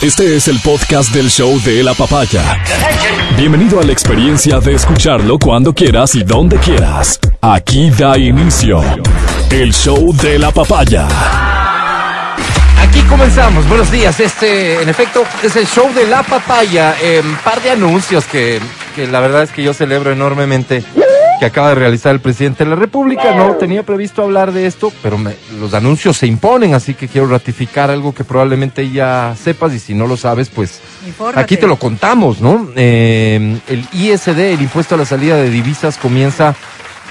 Este es el podcast del show de la papaya. Bienvenido a la experiencia de escucharlo cuando quieras y donde quieras. Aquí da inicio el show de la papaya. Aquí comenzamos. Buenos días. Este, en efecto, es el show de la papaya. Un par de anuncios que, que la verdad es que yo celebro enormemente que acaba de realizar el presidente de la República. No tenía previsto hablar de esto, pero me- los anuncios se imponen, así que quiero ratificar algo que probablemente ya sepas y si no lo sabes, pues Infórmate. aquí te lo contamos, ¿no? Eh, el ISD, el impuesto a la salida de divisas, comienza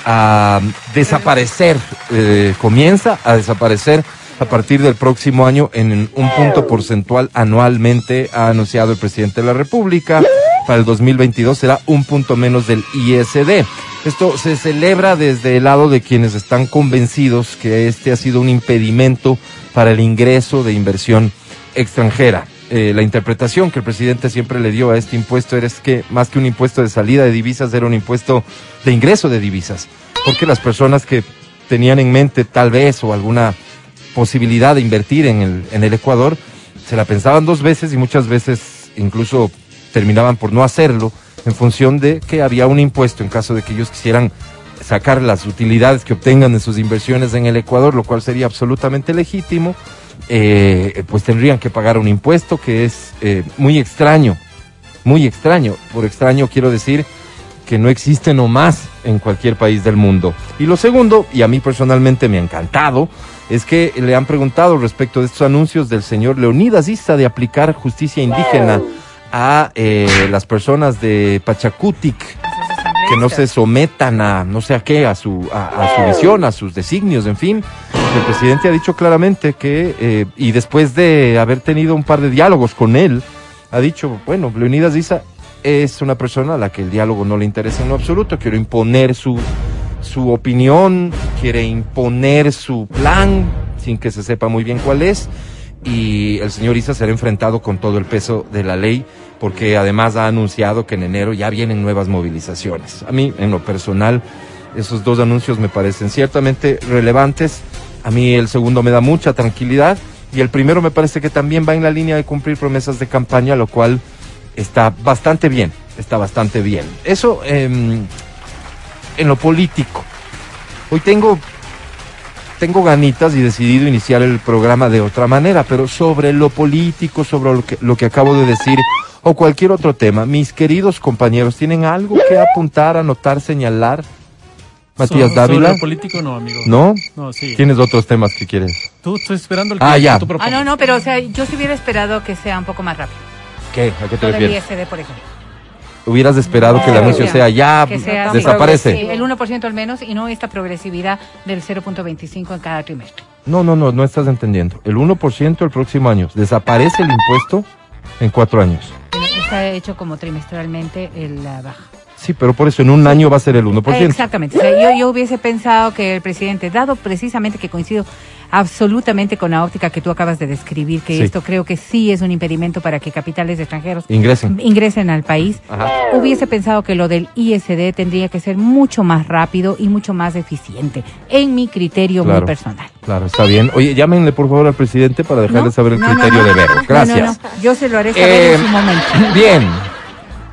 a desaparecer, eh, comienza a desaparecer a partir del próximo año en un punto porcentual anualmente, ha anunciado el presidente de la República. Para el 2022 será un punto menos del ISD. Esto se celebra desde el lado de quienes están convencidos que este ha sido un impedimento para el ingreso de inversión extranjera. Eh, la interpretación que el presidente siempre le dio a este impuesto era que más que un impuesto de salida de divisas era un impuesto de ingreso de divisas, porque las personas que tenían en mente tal vez o alguna posibilidad de invertir en el, en el Ecuador se la pensaban dos veces y muchas veces incluso terminaban por no hacerlo en función de que había un impuesto en caso de que ellos quisieran sacar las utilidades que obtengan de sus inversiones en el Ecuador, lo cual sería absolutamente legítimo, eh, pues tendrían que pagar un impuesto que es eh, muy extraño, muy extraño. Por extraño quiero decir que no existe nomás en cualquier país del mundo. Y lo segundo, y a mí personalmente me ha encantado, es que le han preguntado respecto de estos anuncios del señor Leonidas de aplicar justicia indígena a eh, las personas de Pachacutic que no se sometan a no sé a qué, a su, a, a su visión, a sus designios, en fin. El presidente ha dicho claramente que, eh, y después de haber tenido un par de diálogos con él, ha dicho, bueno, Leonidas Issa es una persona a la que el diálogo no le interesa en lo absoluto, quiere imponer su, su opinión, quiere imponer su plan, sin que se sepa muy bien cuál es, y el señor Issa será enfrentado con todo el peso de la ley, porque además ha anunciado que en enero ya vienen nuevas movilizaciones. A mí, en lo personal, esos dos anuncios me parecen ciertamente relevantes. A mí el segundo me da mucha tranquilidad y el primero me parece que también va en la línea de cumplir promesas de campaña, lo cual está bastante bien, está bastante bien. Eso em, en lo político. Hoy tengo tengo ganitas y decidido iniciar el programa de otra manera, pero sobre lo político, sobre lo que, lo que acabo de decir o cualquier otro tema, mis queridos compañeros, ¿tienen algo que apuntar, anotar, señalar? Matías So- Dávila, Sobre político no, amigo. ¿no? No, sí. ¿Tienes otros temas que quieres? Tú estoy esperando el Ah, que ya. tú Ah, no, no, pero o sea, yo sí hubiera esperado que sea un poco más rápido. ¿Qué? ¿A qué te del refieres? ISD, por ejemplo. Hubieras esperado que el anuncio sea ya, Que sea desaparece. el 1% al menos y no esta progresividad del 0.25 en cada trimestre. No, no, no, no estás entendiendo. El 1% el próximo año. Desaparece el impuesto en cuatro años. Está hecho como trimestralmente el, la baja. Sí, pero por eso en un año va a ser el 1%. Exactamente. O sea, yo, yo hubiese pensado que el presidente, dado precisamente que coincido absolutamente con la óptica que tú acabas de describir, que Sí. esto creo que sí es un impedimento para que capitales extranjeros Ingresen. ingresen al país, Ajá. hubiese pensado que lo del ISD tendría que ser mucho más rápido y mucho más eficiente, en mi criterio Claro. muy personal. Claro, está bien. Oye, llámenle por favor al presidente para dejarle ¿No? saber el No, criterio no. de Vero. No, no, Gracias. no. Yo se lo haré saber Eh, en su momento. Bien.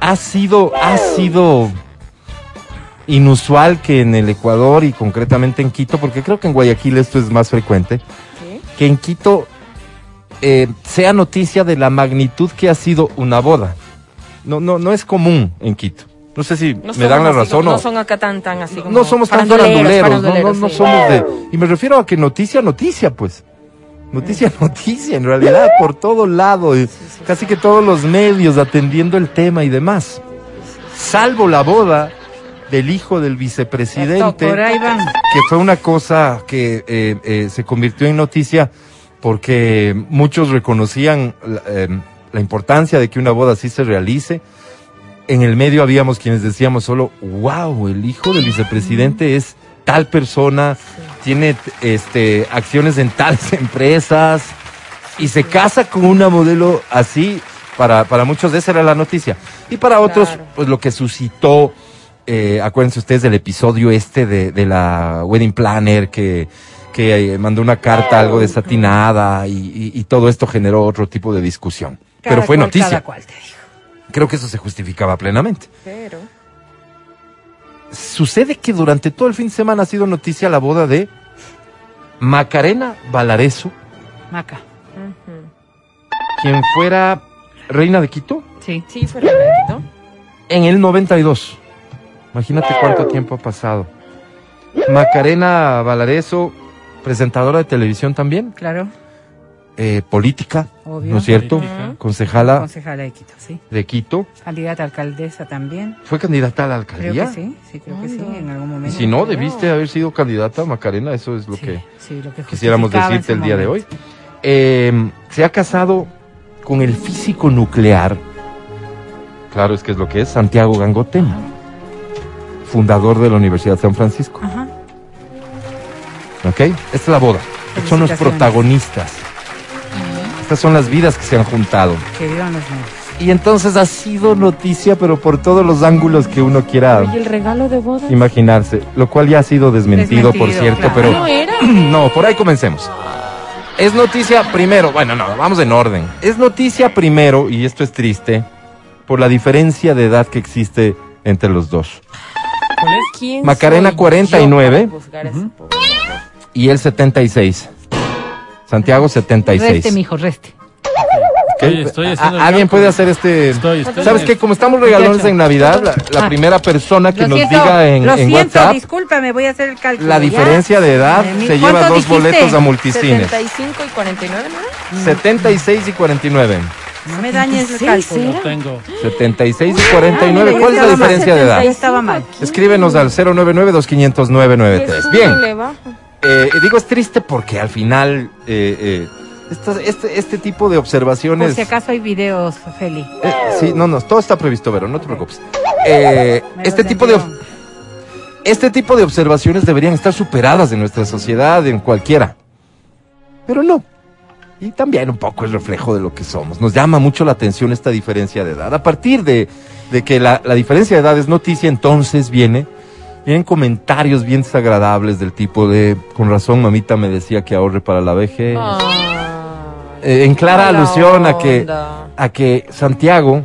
Ha sido, ha sido inusual que en el Ecuador y concretamente en Quito, porque creo que en Guayaquil esto es más frecuente, que en Quito eh, sea noticia de la magnitud que ha sido una boda. No, no, no es común en Quito. No sé si No me dan la razón como- o No son acá tan, tan así como. no somos tan faranduleros, no, no, no sí. somos de... Y me refiero a que noticia, noticia, pues. Noticia, noticia, en realidad, por todo lado, casi que todos los medios atendiendo el tema y demás. Salvo la boda del hijo del vicepresidente, que fue una cosa que eh, eh, se convirtió en noticia porque muchos reconocían la, eh, la importancia de que una boda así se realice. En el medio habíamos quienes decíamos solo, wow, el hijo del vicepresidente es tal persona, tiene este acciones en tales empresas y se casa con una modelo así. Para, para muchos esa era la noticia. Y para otros, Claro. pues lo que suscitó, eh, acuérdense ustedes del episodio este de, de la wedding planner que, que eh, mandó una carta algo desatinada y, y- y todo esto generó otro tipo de discusión. pero fue cual, noticia. Cada cual, te digo. Creo que eso se justificaba plenamente. Pero. Sucede que durante todo el fin de semana ha sido noticia la boda de Macarena Valareso, Maca. quien fuera reina de Quito Sí. Sí, fue repetido. en el 92. Imagínate cuánto tiempo ha pasado. Macarena Valareso, presentadora de televisión también, Claro. eh, política, Obvio. ¿no es cierto? Política. Concejala Concejala de Quito, sí. de Quito. Candidata a alcaldesa también. ¿Fue candidata a la Creo alcaldía? que sí, sí, creo que sí, en algún Y momento. si no, creo. debiste haber sido candidata, Macarena, eso es lo Sí, que sí, lo que quisiéramos decirte el día de hoy. Eh, se ha casado con el físico nuclear, claro es que es lo que es, Santiago Gangotena, fundador de la Universidad de San Francisco. Ajá. ¿Ok? Esta es la boda. Estos son los protagonistas. Estas son las vidas que se han juntado. Que vivan los nuevos. Y entonces ha sido noticia, pero por todos los ángulos que uno quiera Oye, el regalo de boda. imaginarse, lo cual ya ha sido desmentido, por cierto, claro. pero No era. no, por ahí comencemos. Es noticia primero, bueno, no, vamos en orden. Es noticia primero, y esto es triste, por la diferencia de edad que existe entre los dos. ¿Cuál es? ¿Quién Macarena, soy 49. yo para juzgar a ese pobre hombre? Y él 76. Santiago 76. Reste, mijo, reste. Estoy- estoy A- haciendo el ¿Alguien puede hacer este...? Estoy, estoy. ¿Sabes qué? Como estamos regalones en Navidad, la, la Ah. primera persona que Lo nos siento, diga en, lo en siento, WhatsApp discúlpame, voy a hacer el cálculo. la ¿ya? diferencia de edad Eh, mi- se lleva ¿cuánto dos dijiste? boletos a multicines. 75 y 49, ¿no era? 76 y 49. No me dañes el 76 cálculo. Tengo. 76 y Ah, 49. mira, ¿Cuál es la diferencia de edad? Estaba mal. Escríbenos al 099-2500-993. Le sube, Bien, le baja. eh, digo es triste porque al final eh, eh, este, este tipo de Por observaciones... si acaso hay videos, Feli. eh, sí, no, no, todo está previsto, Vero, no te preocupes. Eh, este, tipo de, este tipo de observaciones deberían estar superadas en nuestra sociedad, en cualquiera. Pero no. Y también un poco el reflejo de lo que somos. Nos llama mucho la atención esta diferencia de edad. A partir de, de que la, la diferencia de edad es noticia, entonces viene, vienen comentarios bien desagradables del tipo de, con razón mamita me decía que ahorre para la vejez. Eh, en clara alusión a que, a que Santiago,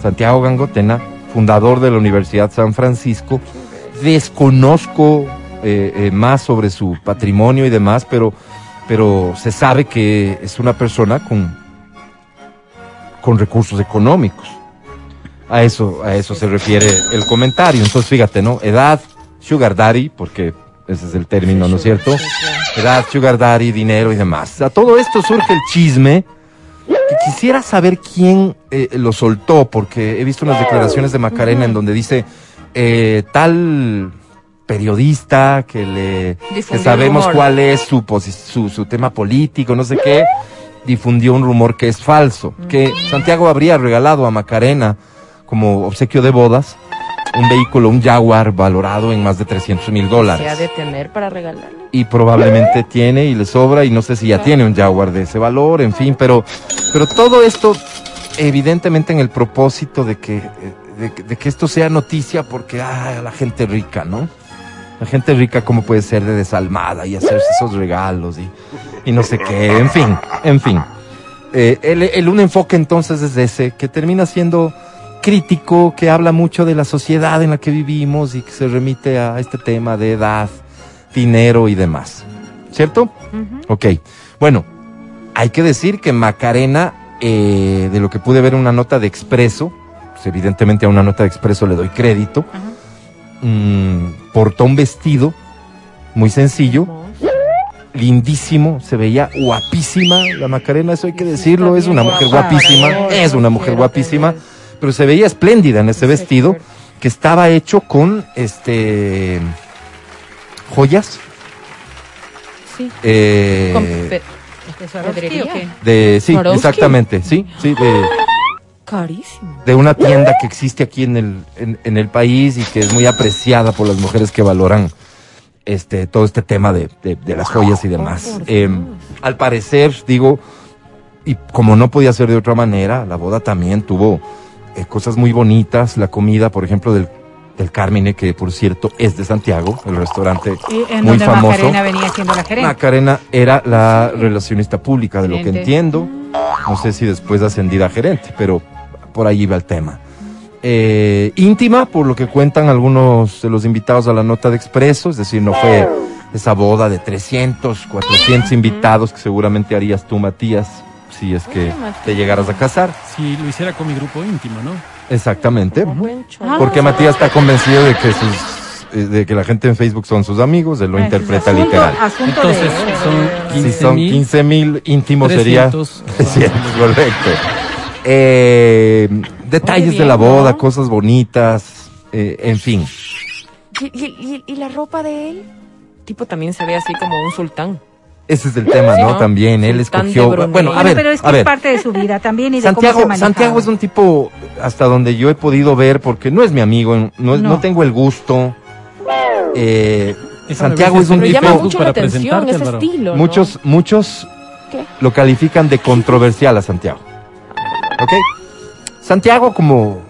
Santiago Gangotena, fundador de la Universidad San Francisco, desconozco eh, eh, más sobre su patrimonio y demás, pero, pero se sabe que es una persona con, con recursos económicos. A eso, a eso se refiere el comentario. Entonces, fíjate, ¿no? Edad, sugar daddy, porque ese es el término, ¿no es cierto? Edad, sugar daddy, dinero y demás. A todo esto surge el chisme. Que quisiera saber quién eh, lo soltó, porque he visto unas declaraciones de Macarena en donde dice eh, tal periodista que le que sabemos cuál es su, su su tema político, no sé qué, difundió un rumor que es falso, que Santiago habría regalado a Macarena como obsequio de bodas un vehículo, un Jaguar valorado en más de 300 mil dólares Se ha de tener para regalarle. y probablemente tiene y le sobra y no sé si ya tiene un Jaguar de ese valor, en fin, pero, pero todo esto evidentemente en el propósito de que, de, que- de que esto sea noticia porque ah, la gente rica, ¿no? La gente rica cómo puede ser de desalmada y hacerse esos regalos y, y no sé qué, en fin, en fin. Eh, el, el un enfoque entonces es ese, que termina siendo crítico, que habla mucho de la sociedad en la que vivimos y que se remite a este tema de edad, dinero y demás. ¿Cierto? Ok. Bueno, hay que decir que Macarena, eh, de lo que pude ver en una nota de Expreso, pues evidentemente a una nota de Expreso le doy crédito, mm, portó un vestido muy sencillo, lindísimo, se veía guapísima. La Macarena, eso hay que decirlo, es una mujer guapísima, es una mujer guapísima, pero se veía espléndida en ese vestido que estaba hecho con este joyas. Sí. eh, Con ¿De sí, exactamente, sí, sí, de, Carísimo. de una tienda que existe aquí en el en, en el país y que es muy apreciada por las mujeres que valoran este todo este tema de, de- de las joyas y demás. por Eh, Dios. al parecer, digo, y como no podía ser de otra manera, la boda también tuvo eh, cosas muy bonitas, la comida, por ejemplo, del, del Carmine, que por cierto es de Santiago, el restaurante Y en muy donde famoso. Macarena venía siendo la gerente. Macarena era la relacionista pública, de lo que entiendo. No sé si después ascendida a gerente, pero por ahí va el tema. Eh, íntima, por lo que cuentan algunos de los invitados a la nota de expreso, es decir, no fue esa boda de 300, 400 invitados que seguramente harías tú, Matías, si es que te llegaras a casar. Si lo hiciera con mi grupo íntimo, ¿no? Exactamente. Porque Matías está convencido de que sus eh, de que la gente en Facebook son sus amigos, él lo interpreta asunto- literal. Asunto Entonces, de son Si 15 son mil. 15 mil íntimos sería 300. 300, correcto. Eh, detalles de la boda, ¿no? cosas bonitas, eh, en fin. ¿Y, y- y- y la ropa de él? Tipo, también se ve así como un sultán. Ese es el tema, ¿no? ¿no? También él escogió. Bueno, a ver, pero es que a es parte de su vida también y de cómo se Santiago. Santiago es un tipo, hasta donde yo he podido ver, porque no es mi amigo, no, es- no No. tengo el gusto. Eh, Santiago es un Pero tipo. llama mucho la atención ese estilo, ¿no? Muchos, muchos ¿Qué? lo califican de controversial a Santiago. ¿Ok? Santiago, como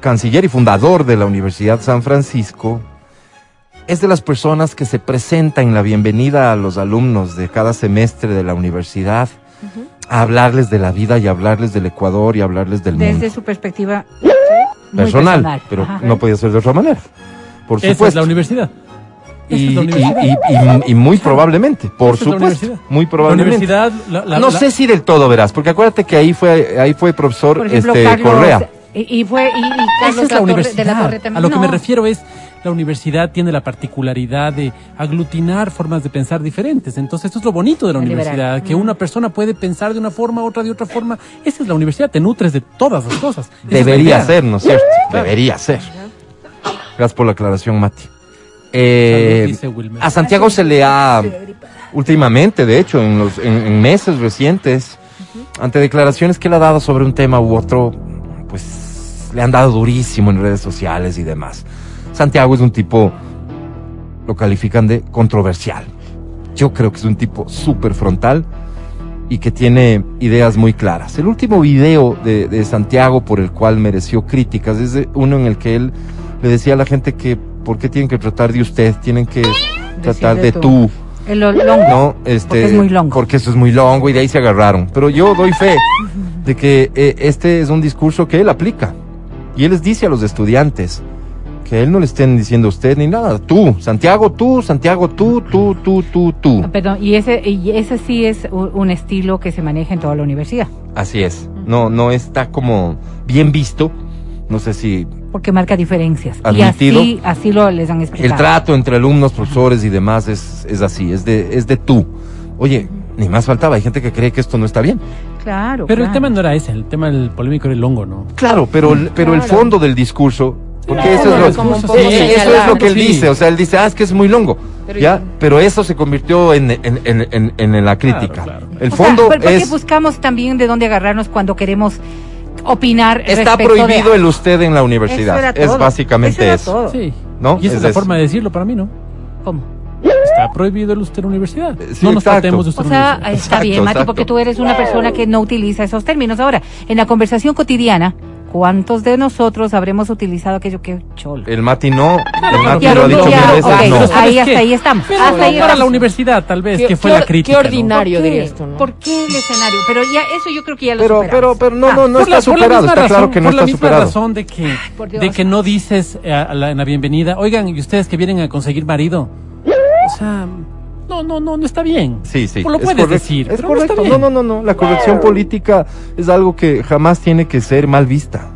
canciller y fundador de la Universidad San Francisco, es de las personas que se presenta en la bienvenida a los alumnos de cada semestre de la universidad a hablarles de la vida y hablarles del Ecuador y hablarles del Desde mundo. su perspectiva Personal, pero Ajá. no podía ser de otra manera. Por Esa es la universidad. Y, es la y- universidad. y- y- y muy probablemente, por supuesto, muy La probablemente. universidad. la- la- no sé si del todo verás, porque acuérdate que ahí fue ahí fue profesor ejemplo, este Carlos Correa. y, fue y, y Esa Carlos es la Torre- universidad. de la Torre también. A lo que me refiero es, la universidad tiene la particularidad de aglutinar formas de pensar diferentes. Entonces, esto es lo bonito de la universidad, que una persona puede pensar de una forma, otra de otra forma. Esa es la universidad, te nutres de todas las cosas. Esa es la Debería ser, ¿no es cierto? Debería ser. Gracias por la aclaración, Mati. Eh, a Santiago se le ha últimamente, de hecho, en los en, en meses recientes, ante declaraciones que él ha dado sobre un tema u otro, pues le han dado durísimo en redes sociales y demás. Santiago es un tipo, lo califican de controversial. Yo creo que es un tipo súper frontal y que tiene ideas muy claras. El último video de, de Santiago por el cual mereció críticas es uno en el que él le decía a la gente que por qué tienen que tratar de usted, tienen que tratar de tú. El lo- longo. No, este, Porque es muy longo. Porque eso es muy longo y de ahí se agarraron. Pero yo doy fe de que eh, este es un discurso que él aplica. Y él les dice a los estudiantes que él no le estén diciendo a usted ni nada. Tú, Santiago, tú, Santiago, tú, tú, tú, tú, tú. Ah, Perdón, y ese, y ese sí es un estilo que se maneja en toda la universidad, Así es. No, no está como bien visto. No sé si porque marca diferencias. Admitido. Y así, así lo les han explicado. el trato entre alumnos, profesores y demás es, es así, es de, es de tú. Oye, ni más faltaba, hay gente que cree que esto no está bien. Claro. Pero el claro. tema no era ese, el tema del polémico era el hongo, ¿no? Claro, pero, el- pero el Claro. fondo del discurso, porque Sí, eso, es lo, un sí, eso es lo que él Sí. dice, o sea, él dice, ah, es que es muy longo, Pero ya, pero eso se convirtió en, en, en, en, en la crítica. claro. El O sea, fondo ¿por, por qué es, buscamos también de dónde agarrarnos cuando queremos opinar está de- prohibido el usted en la Eso universidad, es básicamente Eso era eso. todo. Sí. ¿No? Y esa Es es, la eso. forma de decirlo para mí, ¿no? ¿Cómo? Está prohibido el usted en la universidad. Eh, sí, no nos exacto. tratemos de usted O en sea, la universidad. está Exacto, bien, Mati, exacto. porque tú eres una persona que no utiliza esos términos. Ahora, en la conversación cotidiana, ¿cuántos de nosotros habremos utilizado aquello que cholo? El Mati no, el Mati Ya, lo ha dicho mil veces, ok, no. Pero ¿sabes ahí hasta ahí estamos. Pero hasta no ahí para la estamos. universidad, tal vez, ¿Qué- que fue qué la crítica. qué ¿no? ordinario ¿Por qué? diría esto, ¿no? ¿Por qué el escenario? Pero ya eso yo creo que ya lo Pero, superamos. pero, pero no, Ah, no, no está la- por la superado, misma está claro razón- que no por la está misma superado. razón de que, de que no dices eh, a la- en la bienvenida, oigan, y ustedes que vienen a conseguir marido. O sea, no, no, no, no está bien. Sí, sí. Pues lo es puedes decir. Es correcto. No, no, no, no. La corrección política es algo que jamás tiene que ser mal vista.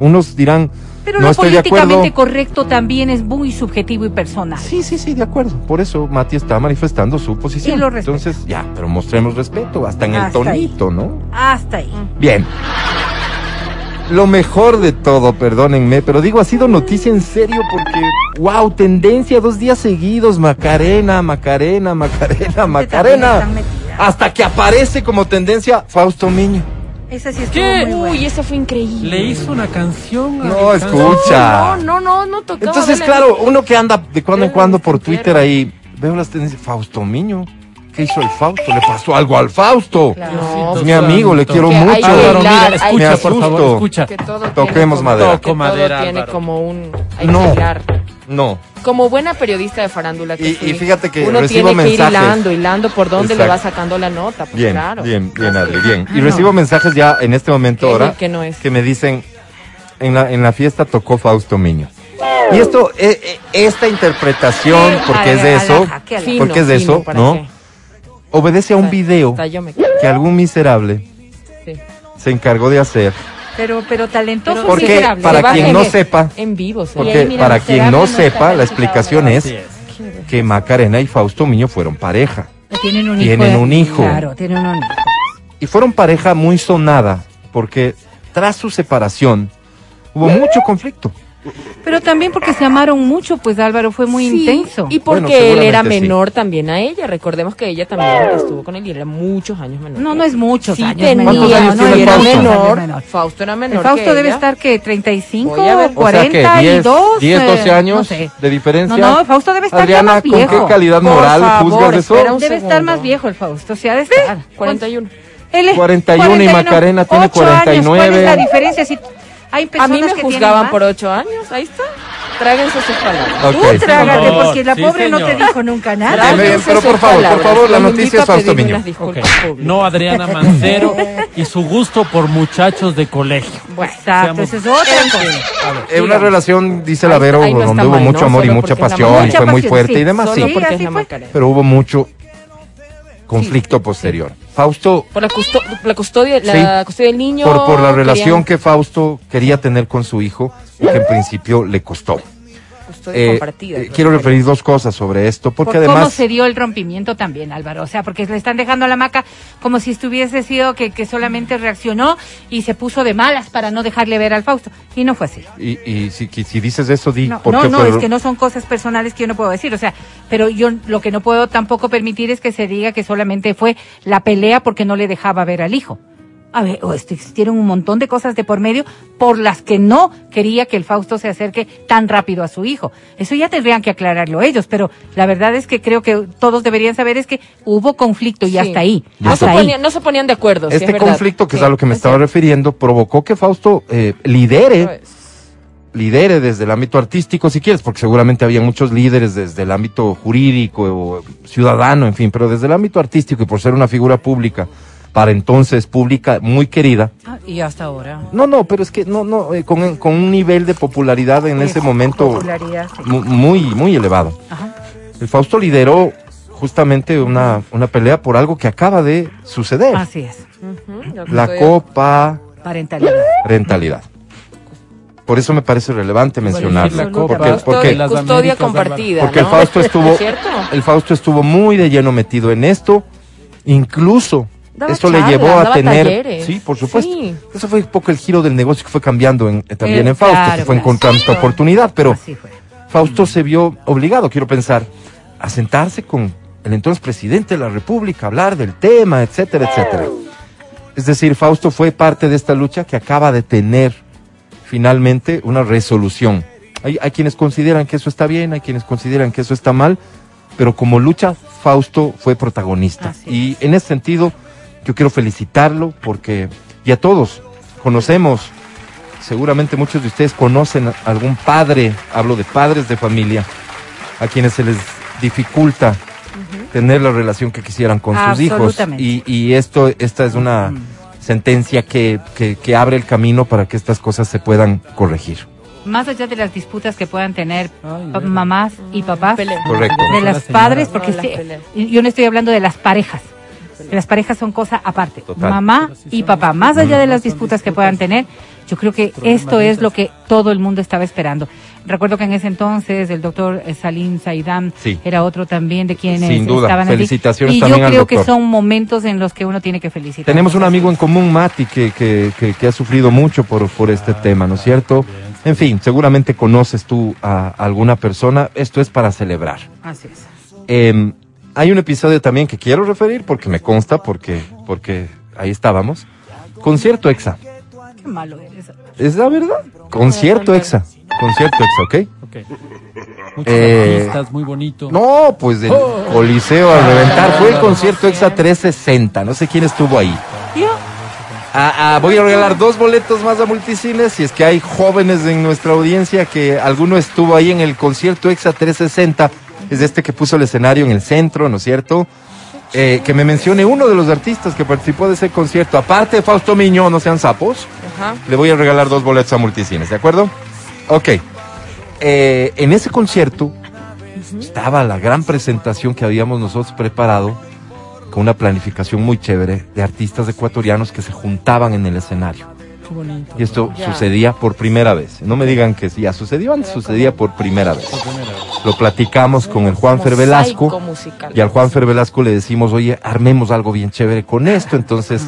Unos dirán, Pero no lo estoy de acuerdo. políticamente correcto también es muy subjetivo y personal. Sí, sí, sí, de acuerdo. Por eso Mati está manifestando su posición. Y lo respeto. Entonces, ya, pero mostremos respeto, hasta en el ahí. tonito, ¿no? Hasta ahí. Bien. Lo mejor de todo, perdónenme, pero digo, ha sido noticia en serio porque, wow, tendencia dos días seguidos, Macarena, Macarena, Macarena, Macarena. Hasta que aparece como tendencia Fausto Miño. Esa sí estuvo ¿Qué? muy buena. Uy, eso fue increíble. Le hizo una canción. a No, escucha. No, no, no, no tocaba. Entonces, claro, uno que anda de cuando en cuando por. Twitter ahí, veo las tendencias, Fausto Miño. ¿Qué hizo el Fausto? ¿Le pasó algo al Fausto? No, Es mi amigo, le quiero Que mucho. Álvaro, mira, escucha, por favor, asusto. escucha. que todo Toquemos como- madera. que Toco madera, todo tiene Álvaro. como un hay No. que hilar. No. Como buena periodista de farándula que Y- y fíjate que uno recibo tiene que ir hilando, hilando por dónde le va sacando la nota, pues Bien, claro. bien, bien, Adri, bien. Y Ah, no. recibo mensajes ya en este momento ¿Qué ahora no es? que me dicen, en la, en la fiesta tocó Fausto Miño. Y esto, eh, eh, esta interpretación, porque es de eso, porque es de eso, ¿para ¿no? Obedece a un video que algún miserable sí. se encargó de hacer. Pero, pero talentoso. Pero Porque miserable. para Se quien en no sepa, En vivo, sí. Porque mira, para quien no sepa, la explicación es que Macarena y Fausto Miño fueron pareja. Tienen un Tienen hijo. un hijo. Claro, tienen un hijo. Y fueron pareja muy sonada, porque tras su separación hubo mucho conflicto. Pero también porque se amaron mucho, pues Álvaro fue muy Sí, intenso. Y porque Bueno, él era seguramente sí. menor también a ella. Recordemos que ella también estuvo con él y era muchos años menor. No, no es muchos Sí años tenía, menor. ¿Cuántos años no, y era Fausto? menor. menor. Fausto era menor El Fausto que debe ella. estar que 35, Voy a ver. O sea que 42. 10, 10 12 eh, años no sé. de diferencia. No, no, Fausto debe estar ya Adriana, más ¿con viejo. qué calidad moral favor, juzgas eso? Debe estar segundo. más viejo el Fausto, o sea, de estar. 41. Él es 41 y Macarena tiene ocho años, ¿Cuál 49? es la diferencia? Si hay A mí me que juzgaban por 8 años. Ahí está. Tráiganse sus palabras. Tú trágate, porque la sí, pobre no te dijo nunca nada. Pero por favor, por favor, la noticia es a Fausto Miño. No Adriana Mancero y su gusto por muchachos de colegio. Bueno, exacto, esa es otra cosa. Eh, una relación, dice la Vero, donde hubo mal, mucho amor y mucha es pasión y fue muy fuerte sí, y demás, sí. porque así es la fue. Macarena. Pero hubo mucho conflicto posterior. Fausto, Por la, custo- la custodia, la Sí. custodia del niño. por, por la querían relación que Fausto quería tener con su hijo y que en principio le costó. Custodia Eh, compartida. eh, quiero referir dos cosas sobre esto, porque Por cómo además... se dio el rompimiento también, Álvaro. O sea, porque le están dejando a la maca como si estuviese sido que, que solamente reaccionó y se puso de malas para no dejarle ver al Fausto. Y no fue así. Y, y si, si dices eso, di No, por no, qué no, fue es que no son cosas personales que yo no puedo decir. O sea, pero yo lo que no puedo tampoco permitir es que se diga que solamente fue la pelea porque no le dejaba ver al hijo. A ver, o existieron un montón de cosas de por medio por las que no quería que el Fausto se acerque tan rápido a su hijo. Eso ya tendrían que aclararlo ellos, pero la verdad es que creo que todos deberían saber es que hubo conflicto y Sí. hasta ahí. No se, ahí. ponían, no se ponían de acuerdo. Este es verdad. conflicto, que Sí, es a lo que me es estaba refiriendo, provocó que Fausto eh, lidere Pues, lidere desde el ámbito artístico, si quieres, porque seguramente había muchos líderes desde el ámbito jurídico o ciudadano, en fin, pero desde el ámbito artístico y por ser una figura pública, para entonces pública, muy querida. Ah, y hasta ahora. No, no, pero es que no, no, eh, con, con un nivel de popularidad en Sí, ese momento popularidad, sí. mu- muy, muy elevado. Ajá. El Fausto lideró justamente una, una pelea por algo que acaba de suceder. Así es. La copa Parentalidad. rentalidad. Por eso me parece relevante mencionarlo. la copa, Porque, Custodia, porque, custodia compartida. porque el. Fausto estuvo, el Fausto estuvo muy de lleno metido en esto, incluso Daba eso le charlas, llevó a tener, talleres. sí, por supuesto. Sí. Eso fue un poco el giro del negocio que fue cambiando en- eh, también Eh, en Fausto, claro, que fue encontrando esta oportunidad, pero. Fausto se vio obligado, quiero pensar, a sentarse con el entonces presidente de la República, hablar del tema, etcétera, etcétera. Es decir, Fausto fue parte de esta lucha que acaba de tener finalmente una resolución. Hay, hay quienes consideran que eso está bien, hay quienes consideran que eso está mal, pero como lucha, Fausto fue protagonista. Y en ese sentido, yo quiero felicitarlo porque, y a todos, conocemos, seguramente muchos de ustedes conocen a algún padre, hablo de padres de familia, a quienes se les dificulta tener la relación que quisieran con sus hijos. Absolutamente. Y, y esto, esta es una sentencia que, que, que abre el camino para que estas cosas se puedan corregir. Más allá de las disputas que puedan tener Ay, mamás y papás. Correcto. de La las padres, porque No, las sí, yo no estoy hablando de las parejas. Que las parejas son cosa aparte. Total. Mamá y papá, más allá de las disputas que puedan tener, yo creo que esto es lo que todo el mundo estaba esperando. Recuerdo que en ese entonces el doctor eh, Salim Saidam Sí. era otro también de quienes Sin duda. estaban allí. Felicitaciones Y también yo al creo que son momentos en los que uno tiene que felicitar. Tenemos un amigo en común, Mati, que, que, que, que ha sufrido mucho por, por este tema, ¿no es cierto? En fin, seguramente conoces tú a alguna persona. Esto es para celebrar. Así es. Eh, hay un episodio también que quiero referir porque me consta, porque, porque ahí estábamos. Concierto EXA. Qué malo eres. Es la verdad. Concierto EXA. concierto exa, ¿ok? Ok. Muchos Eh, artistas, muy bonito. No, pues el Coliseo al reventar. Fue el concierto Exa 360. No sé quién estuvo ahí. Yo, Ah, ah, voy a regalar dos boletos más a multicines. Si es que hay jóvenes en nuestra audiencia que alguno estuvo ahí en el concierto Exa 360. Es este que puso el escenario en el centro, ¿no es cierto? Eh, que me mencione uno de los artistas que participó de ese concierto. Aparte de Fausto Miño, no sean sapos. Ajá. Le voy a regalar dos boletos a multicines, ¿de acuerdo? Ok. Eh, en ese concierto estaba la gran presentación que habíamos nosotros preparado con una planificación muy chévere de artistas ecuatorianos que se juntaban en el escenario. Qué bonito. Y esto Ya. sucedía por primera vez. No me digan que ya sucedió antes, sucedía por primera vez. Por primera vez. Lo platicamos con el Juanfer Mosaico Velasco. Y al Juanfer Velasco le decimos, oye, armemos algo bien chévere con esto. Entonces,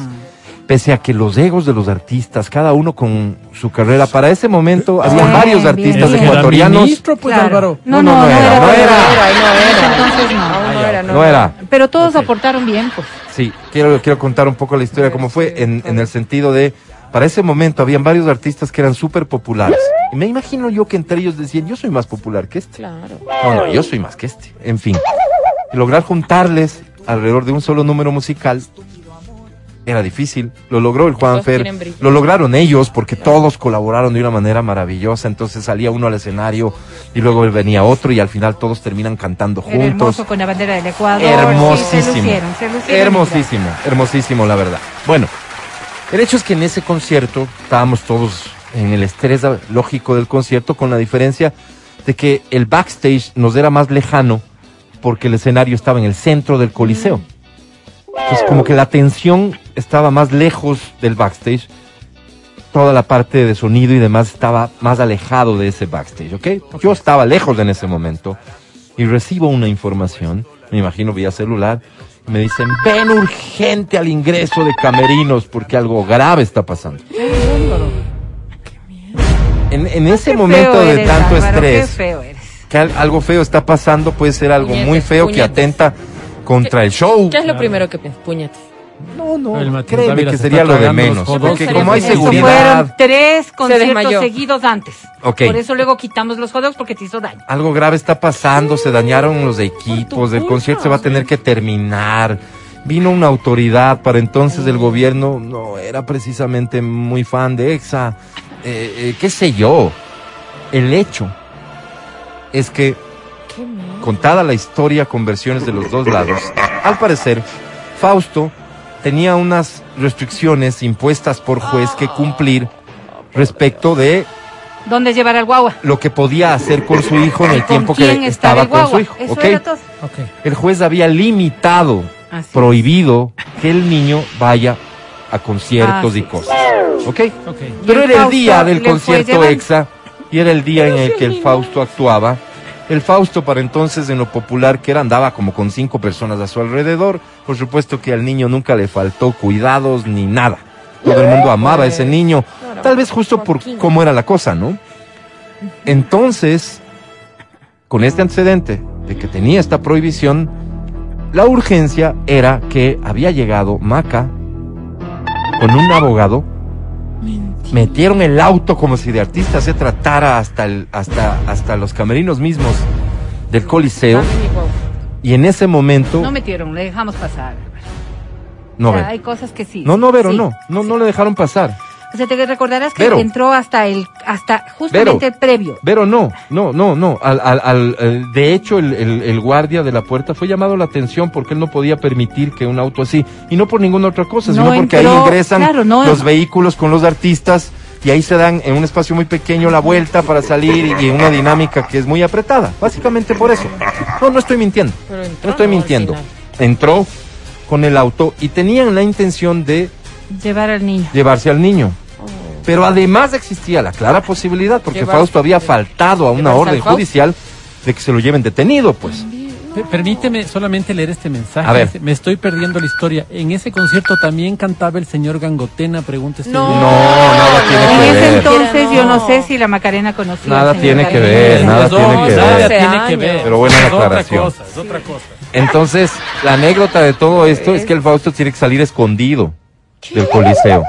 pese a que los egos de los artistas, cada uno con su carrera, para ese momento había varios bien, artistas bien. Ecuatorianos. ministro, pues, claro. Álvaro. No, No, no, no, no, no era, era. no era. no era. Entonces no. Aún no era, no, No era. Pero todos aportaron bien, pues. Sí, quiero, quiero contar un poco la historia, cómo fue, en, en el sentido de, para ese momento habían varios artistas que eran súper populares. Y me imagino yo que entre ellos decían, yo soy más popular que este. Claro. No, no, yo soy más que este. En fin, y lograr juntarles alrededor de un solo número musical era difícil. Lo logró el Juanfer, quieren brillar. lo lograron ellos porque todos colaboraron de una manera maravillosa. Entonces salía uno al escenario y luego venía otro y al final todos terminan cantando Era juntos. hermoso con la bandera del Ecuador. Sí, se Hermosísimo. lucieron, se lucieron. hermosísimo, hermosísimo, la verdad. Bueno, el hecho es que en ese concierto estábamos todos en el estrés lógico del concierto, con la diferencia de que el backstage nos era más lejano porque el escenario estaba en el centro del coliseo. Entonces, como que la tensión estaba más lejos del backstage. Toda la parte de sonido y demás estaba más alejado de ese backstage, ¿ok? Yo estaba lejos en ese momento y recibo una información, me imagino vía celular, me dicen, ven urgente al ingreso de camerinos porque algo grave está pasando. En, en ese Qué momento de eres, tanto Álvaro, Qué estrés, feo eres. que al- algo feo está pasando, puede ser algo muy Puñetes, feo que atenta contra el show. ¿Qué es lo Claro. primero que piensas? Puñetes. No, no, El créeme Dávila que se sería lo de menos, porque como hay seguridad, fueron tres conciertos seguidos antes. Ok. Por eso luego quitamos los hot dogs porque te hizo daño. algo grave está pasando, se dañaron los equipos, el concierto se va a tener que terminar. Vino una autoridad, para entonces el gobierno no era precisamente muy fan de EXA, eh, eh, qué sé yo. El hecho es que, contada la historia con versiones de los dos lados, al parecer, Fausto tenía unas restricciones impuestas por juez que cumplir respecto de ¿Dónde llevar al guagua? lo que podía hacer con su hijo en el ¿Con tiempo que estaba con su hijo. Eso ¿ok? era todo. Ok. El juez había limitado, Así. prohibido que el niño vaya a conciertos Así y cosas. ¿Ok? Ok. Pero el era el día del concierto. EXA y era el día en el que el Fausto actuaba. El Fausto para entonces en lo popular que era andaba como con cinco personas a su alrededor. Por supuesto que al niño nunca le faltó cuidados ni nada. Todo el mundo amaba a ese niño. Claro. Tal vez justo por cómo era la cosa, ¿no? Entonces, con este antecedente de que tenía esta prohibición, la urgencia era que había llegado Maca con un abogado. Metieron el auto como si de artista se tratara hasta, el, hasta, hasta los camerinos mismos del Coliseo. Guau. Y en ese momento... No metieron, le dejamos pasar. No, O sea, Vero. hay cosas que sí. no, no, Vero, sí. no, no, no le dejaron pasar. O sea, te recordarás que Vero. entró hasta el, hasta justamente el previo. Pero no, no, no, no. Al, al, al- al- de hecho, el, el- el guardia de la puerta fue llamado la atención porque él no podía permitir que un auto así, y no por ninguna otra cosa, No sino porque ahí ingresan claro, no. los vehículos con los artistas y ahí se dan en un espacio muy pequeño la vuelta para salir y en una dinámica que es muy apretada. Básicamente por eso. No, no estoy mintiendo. Pero entró, No estoy mintiendo. Entró con el auto y tenían la intención de Llevar al niño. llevarse al niño. Pero además existía la clara posibilidad, porque Llevar- Fausto había faltado a una orden judicial de que se lo lleven detenido, pues. Per- Permíteme solamente leer este mensaje. A ver. Me estoy perdiendo la historia. En ese concierto también cantaba el señor Gangotena, pregunta este No. nada tiene En que ese ver. entonces yo no No. sé si la Macarena conocía. Nada tiene que ver, nada No, tiene que nada ver. Tiene que ver. Pero buena Es otra aclaración. cosa, es otra cosa. Entonces, la anécdota de todo esto es que el Fausto tiene que salir escondido del Coliseo.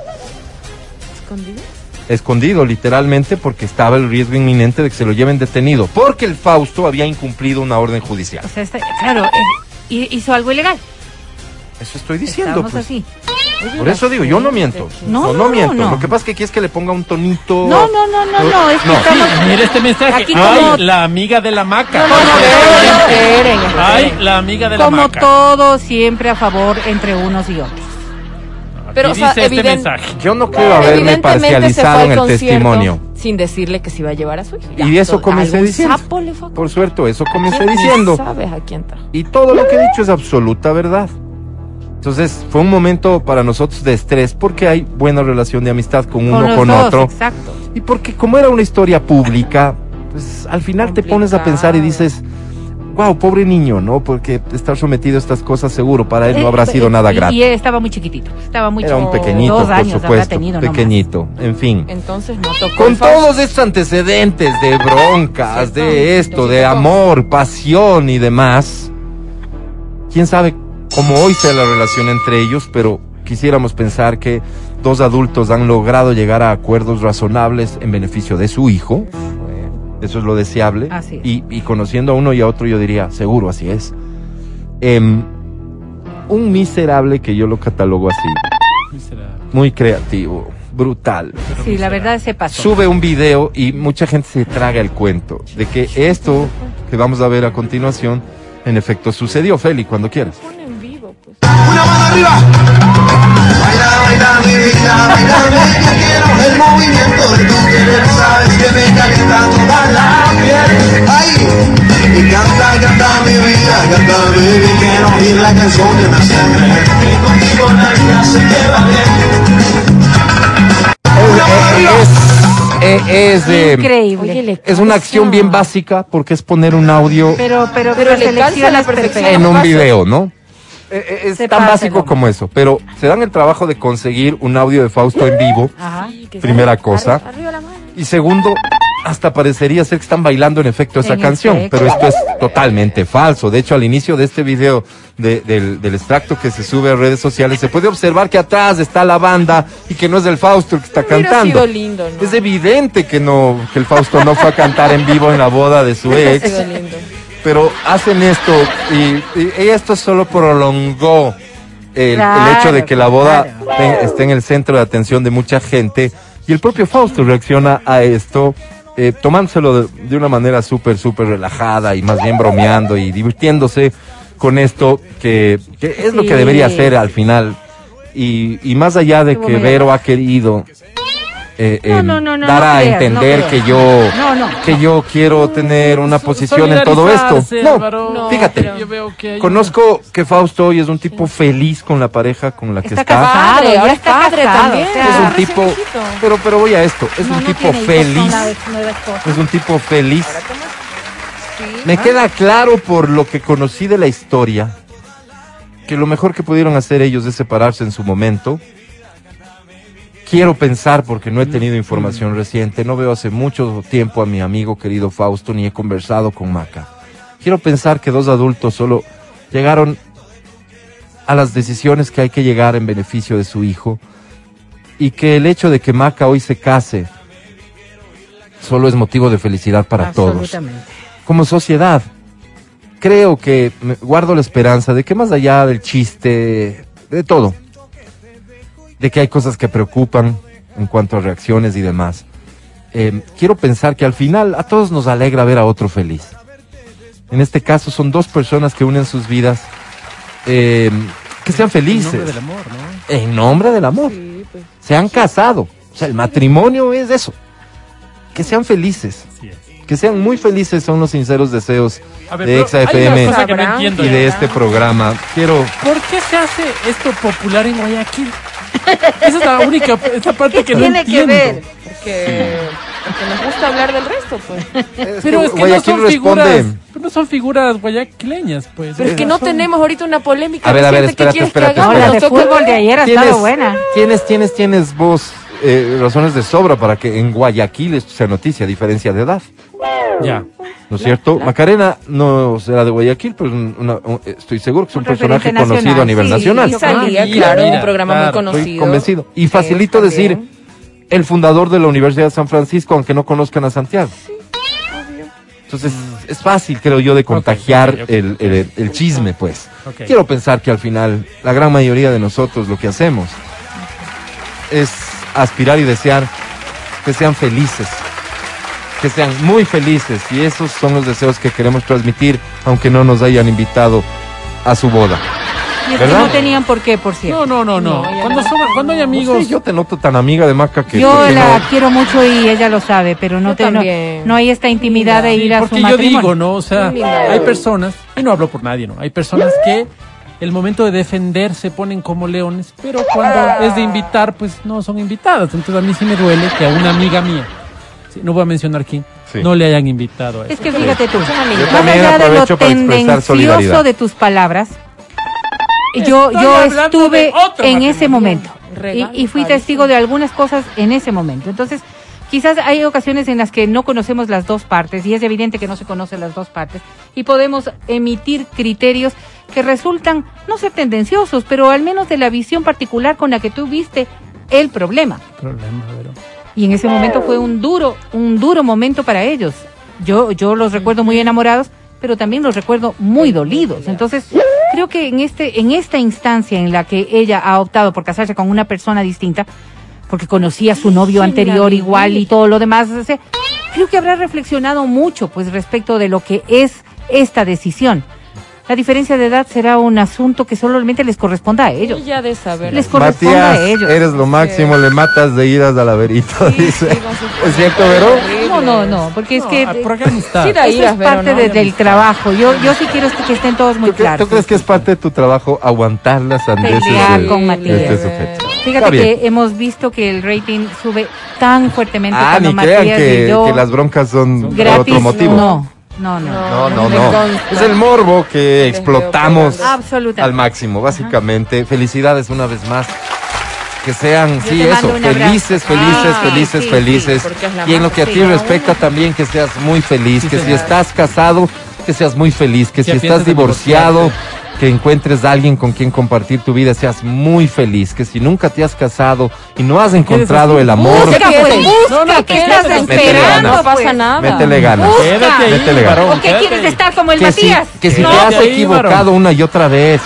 ¿Escondido? escondido literalmente porque estaba el riesgo inminente de que se lo lleven detenido, porque el Fausto había incumplido una orden judicial. O sea, está- claro, eh, hi- hizo algo ilegal. Eso estoy diciendo. Pues. así. Por eso digo, yo no miento. No, No, no, no miento. no. Lo que pasa es que aquí es que le ponga un tonito. No, no, no, no, no, es que No. estamos... Mira este mensaje. Aquí Ay, como- la amiga de la maca. No, Ay, la amiga de la Como maca. todo, siempre a favor entre unos y otros. Pero, Aquí o sea, dice este evident- mensaje. Yo no quiero haberme parcializado en el testimonio. Sin decirle que se iba a llevar a su hija. Y de eso comencé diciendo. sapo le fue a- Por suerte, eso comencé diciendo. sabes a quién trajo. Y todo lo que he dicho es absoluta verdad. Entonces, fue un momento para nosotros de estrés porque hay buena relación de amistad con uno los con dos, otro. Exacto. Y porque como era una historia pública, pues al final te pones a pensar y dices, wow, pobre niño, ¿no? Porque estar sometido a estas cosas seguro para él no habrá Eh, sido eh, nada y- grato. Y él estaba muy chiquitito. Estaba muy Era un pequeñito, Dos por años habrá supuesto, tenido nomás. pequeñito, en fin. Entonces no tocó. Con todos estos antecedentes de broncas, Cierto, de esto, sí de amor, pasión y demás, quién sabe cómo hoy sea la relación entre ellos, pero quisiéramos pensar que dos adultos han logrado llegar a acuerdos razonables en beneficio de su hijo. Eso es lo deseable. Así es. Y, y conociendo a uno y a otro, yo diría, seguro, así es. Em, un miserable que yo lo catalogo así, Miserable. muy creativo, brutal Sí, la verdad se pasó. sube un video y mucha gente se traga el cuento de que esto que vamos a ver a continuación en efecto sucedió. Feli, cuando quieras. Pone en vivo, pues. Una mano arriba. Baila, baila, mi vida, bailame, que quiero el movimiento de tu querer, sabes que me calienta toda la piel. Ay, y canta, canta mi vida, canta, baby, quiero oír la canción que me hace creer. Que contigo la vida se lleva bien. Es, eh, es, eh, Increíble. Es una acción bien básica porque es poner un audio pero, pero, Pero la le la perfección. en un video, ¿no? Eh, eh, Es Se tan básico como eso, pero se dan el trabajo de conseguir un audio de Fausto en vivo. Ajá. Primera sale cosa. Arriba, arriba la mano. Y segundo, hasta parecería ser que están bailando en efecto esa En canción, efecto. pero esto es totalmente falso. De hecho, al inicio de este video, de- del, del extracto que se sube a redes sociales, se puede observar que atrás está la banda y que no es el Fausto el que está cantando. sido lindo, ¿no? Es evidente que no, que el Fausto no fue a cantar en vivo en la boda de su ex, sido lindo. Pero hacen esto y, y esto solo prolongó el, hecho de que la boda claro. esté, en el centro de atención de mucha gente y el propio Fausto reacciona a esto eh, tomándoselo de, de una manera súper, súper relajada y más bien bromeando y divirtiéndose con esto que, que es lo que debería hacer al final. Y, y más allá de Estuvo que Vero ha querido eh, No, no, no, no, dar no a creas, entender no que yo No, no, que yo quiero tener una posición en todo esto. No, fíjate, pero- Yo veo que hay conozco que Fausto hoy es un tipo feliz con la pareja con la que Está está. casado, ahora está es padre casado, también. o sea, Es un tipo, pero pero voy a esto, es No, un no tipo feliz, es un tipo feliz. Me queda claro por lo que conocí de la historia que lo mejor que pudieron hacer ellos es separarse en su momento. Quiero pensar, porque no he tenido información reciente, no veo hace mucho tiempo a mi amigo querido Fausto, ni he conversado con Maca. Quiero pensar que dos adultos solo llegaron a las decisiones que hay que llegar en beneficio de su hijo y que el hecho de que Maca hoy se case solo es motivo de felicidad para todos como sociedad, creo que guardo la esperanza de que más allá del chiste, de todo, de que hay cosas que preocupan en cuanto a reacciones y demás, eh, quiero pensar que al final a todos nos alegra ver a otro feliz. En este caso son dos personas que unen sus vidas, eh, que sean En felices, nombre del amor, ¿no? en nombre del amor Sí, pues. se han casado. O sea, el matrimonio es eso. Que sean felices. Así es. Que sean muy felices son los sinceros deseos ver, de pero Exa hay una FM cosa que no Sabrán entiendo. y de este programa. Quiero. ¿Por qué se hace esto popular en Guayaquil? Esa es la única esa parte que no Tiene que entiendo. ver. Porque, porque nos gusta hablar del resto, pues. Pero es que no son figuras, pero no son figuras guayaquileñas, pues. Pero es que no Son- tenemos ahorita una polémica. A ver, a ver, reciente. ¿Qué espérate, quieres que espérate, No, hagamos? la de fútbol de ayer ha estado buena. Tienes, tienes, tienes vos eh, razones de sobra para que en Guayaquil esto sea noticia, a diferencia de edad. Ya. ¿No es cierto? Macarena no será de Guayaquil, pero una- un- estoy seguro que es un, Un personaje conocido a nivel sí, nacional. Y salía, Ah, claro, mira, un programa claro, muy Estoy conocido. convencido. Y facilito Eh, decir el fundador de la Universidad de San Francisco, aunque no conozcan a Santiago. Entonces, es fácil, creo yo, de contagiar. El, el- el chisme, pues. Quiero pensar que al final, la gran mayoría de nosotros lo que hacemos es aspirar y desear que sean felices, que sean muy felices, y esos son los deseos que queremos transmitir, aunque no nos hayan invitado a su boda. Y es que ¿Verdad? no tenían por qué, por cierto. No, no, no, no. Cuando, son- cuando hay No amigos, sé, yo te noto tan amiga de Maca que... Yo la no- quiero mucho y ella lo sabe, pero no, Yo te, no, hay esta intimidad de Sí, ir a su porque yo matrimonio. digo, ¿no? O sea, hay personas, y no hablo por nadie, ¿no? Hay personas que el momento de defender se ponen como leones, pero cuando es de invitar, pues no son invitadas. Entonces a mí sí me duele que a una amiga mía, sí, no voy a mencionar quién, Sí. no le hayan invitado a eso. Es que fíjate tú, más allá de lo tendencioso de tus palabras, yo, Estoy yo estuve en ese momento y, y fui testigo de algunas cosas en ese momento. Entonces, quizás hay ocasiones en las que no conocemos las dos partes y es evidente que no se conocen las dos partes y podemos emitir criterios que resultan no ser tendenciosos, pero al menos de la visión particular con la que tú viste el problema. Problema, pero- Y en ese momento fue un duro, un duro momento para ellos. Yo, yo los recuerdo muy enamorados, pero también los recuerdo muy dolidos. Entonces, creo que en este, en esta instancia en la que ella ha optado por casarse con una persona distinta, porque conocía a su novio Sí, anterior igual y todo lo demás, creo que habrá reflexionado mucho, pues, respecto de lo que es esta decisión. La diferencia de edad será un asunto que solamente les corresponda a ellos. Ella de saber. Les corresponde a Matías, ellos. eres lo máximo, le matas de iras al laberito, Sí, dice. sí, ¿Es cierto, Vero? No, no, no, porque es que... ah, por acá amistad. Sí, da Eso iras, es Vero, parte ¿no? de- del trabajo. Yo, yo sí quiero que estén todos muy ¿Tú, cre- claros. tú crees que es parte de tu trabajo aguantar las Pelear de, con de Matías. este sujeto? Fíjate que hemos visto que el rating sube tan fuertemente Ah, cuando ni crean Matías que, y yo que las broncas son por gratis. otro motivo. No, no, no. No, no, no. consta. Es el morbo que Les explotamos al máximo, básicamente. Felicidades una vez más. Que sean, Yo sí, eso, felices, felices, Ah, felices, sí, felices. sí, y en lo que a ti respecta también, que seas muy feliz, Sí, que si estás casado, que seas muy feliz, que Si estás divorciado. Que encuentres a alguien con quien compartir tu vida, seas muy feliz, que si nunca te has casado y no has encontrado el amor, Busca, pues, busca, No, no, ¿qué estás esperando? ganas. No pasa nada. métele ganas. Métele ganas. ¿O qué quieres estar como el que si, Matías? que si No, te has equivocado una y otra vez,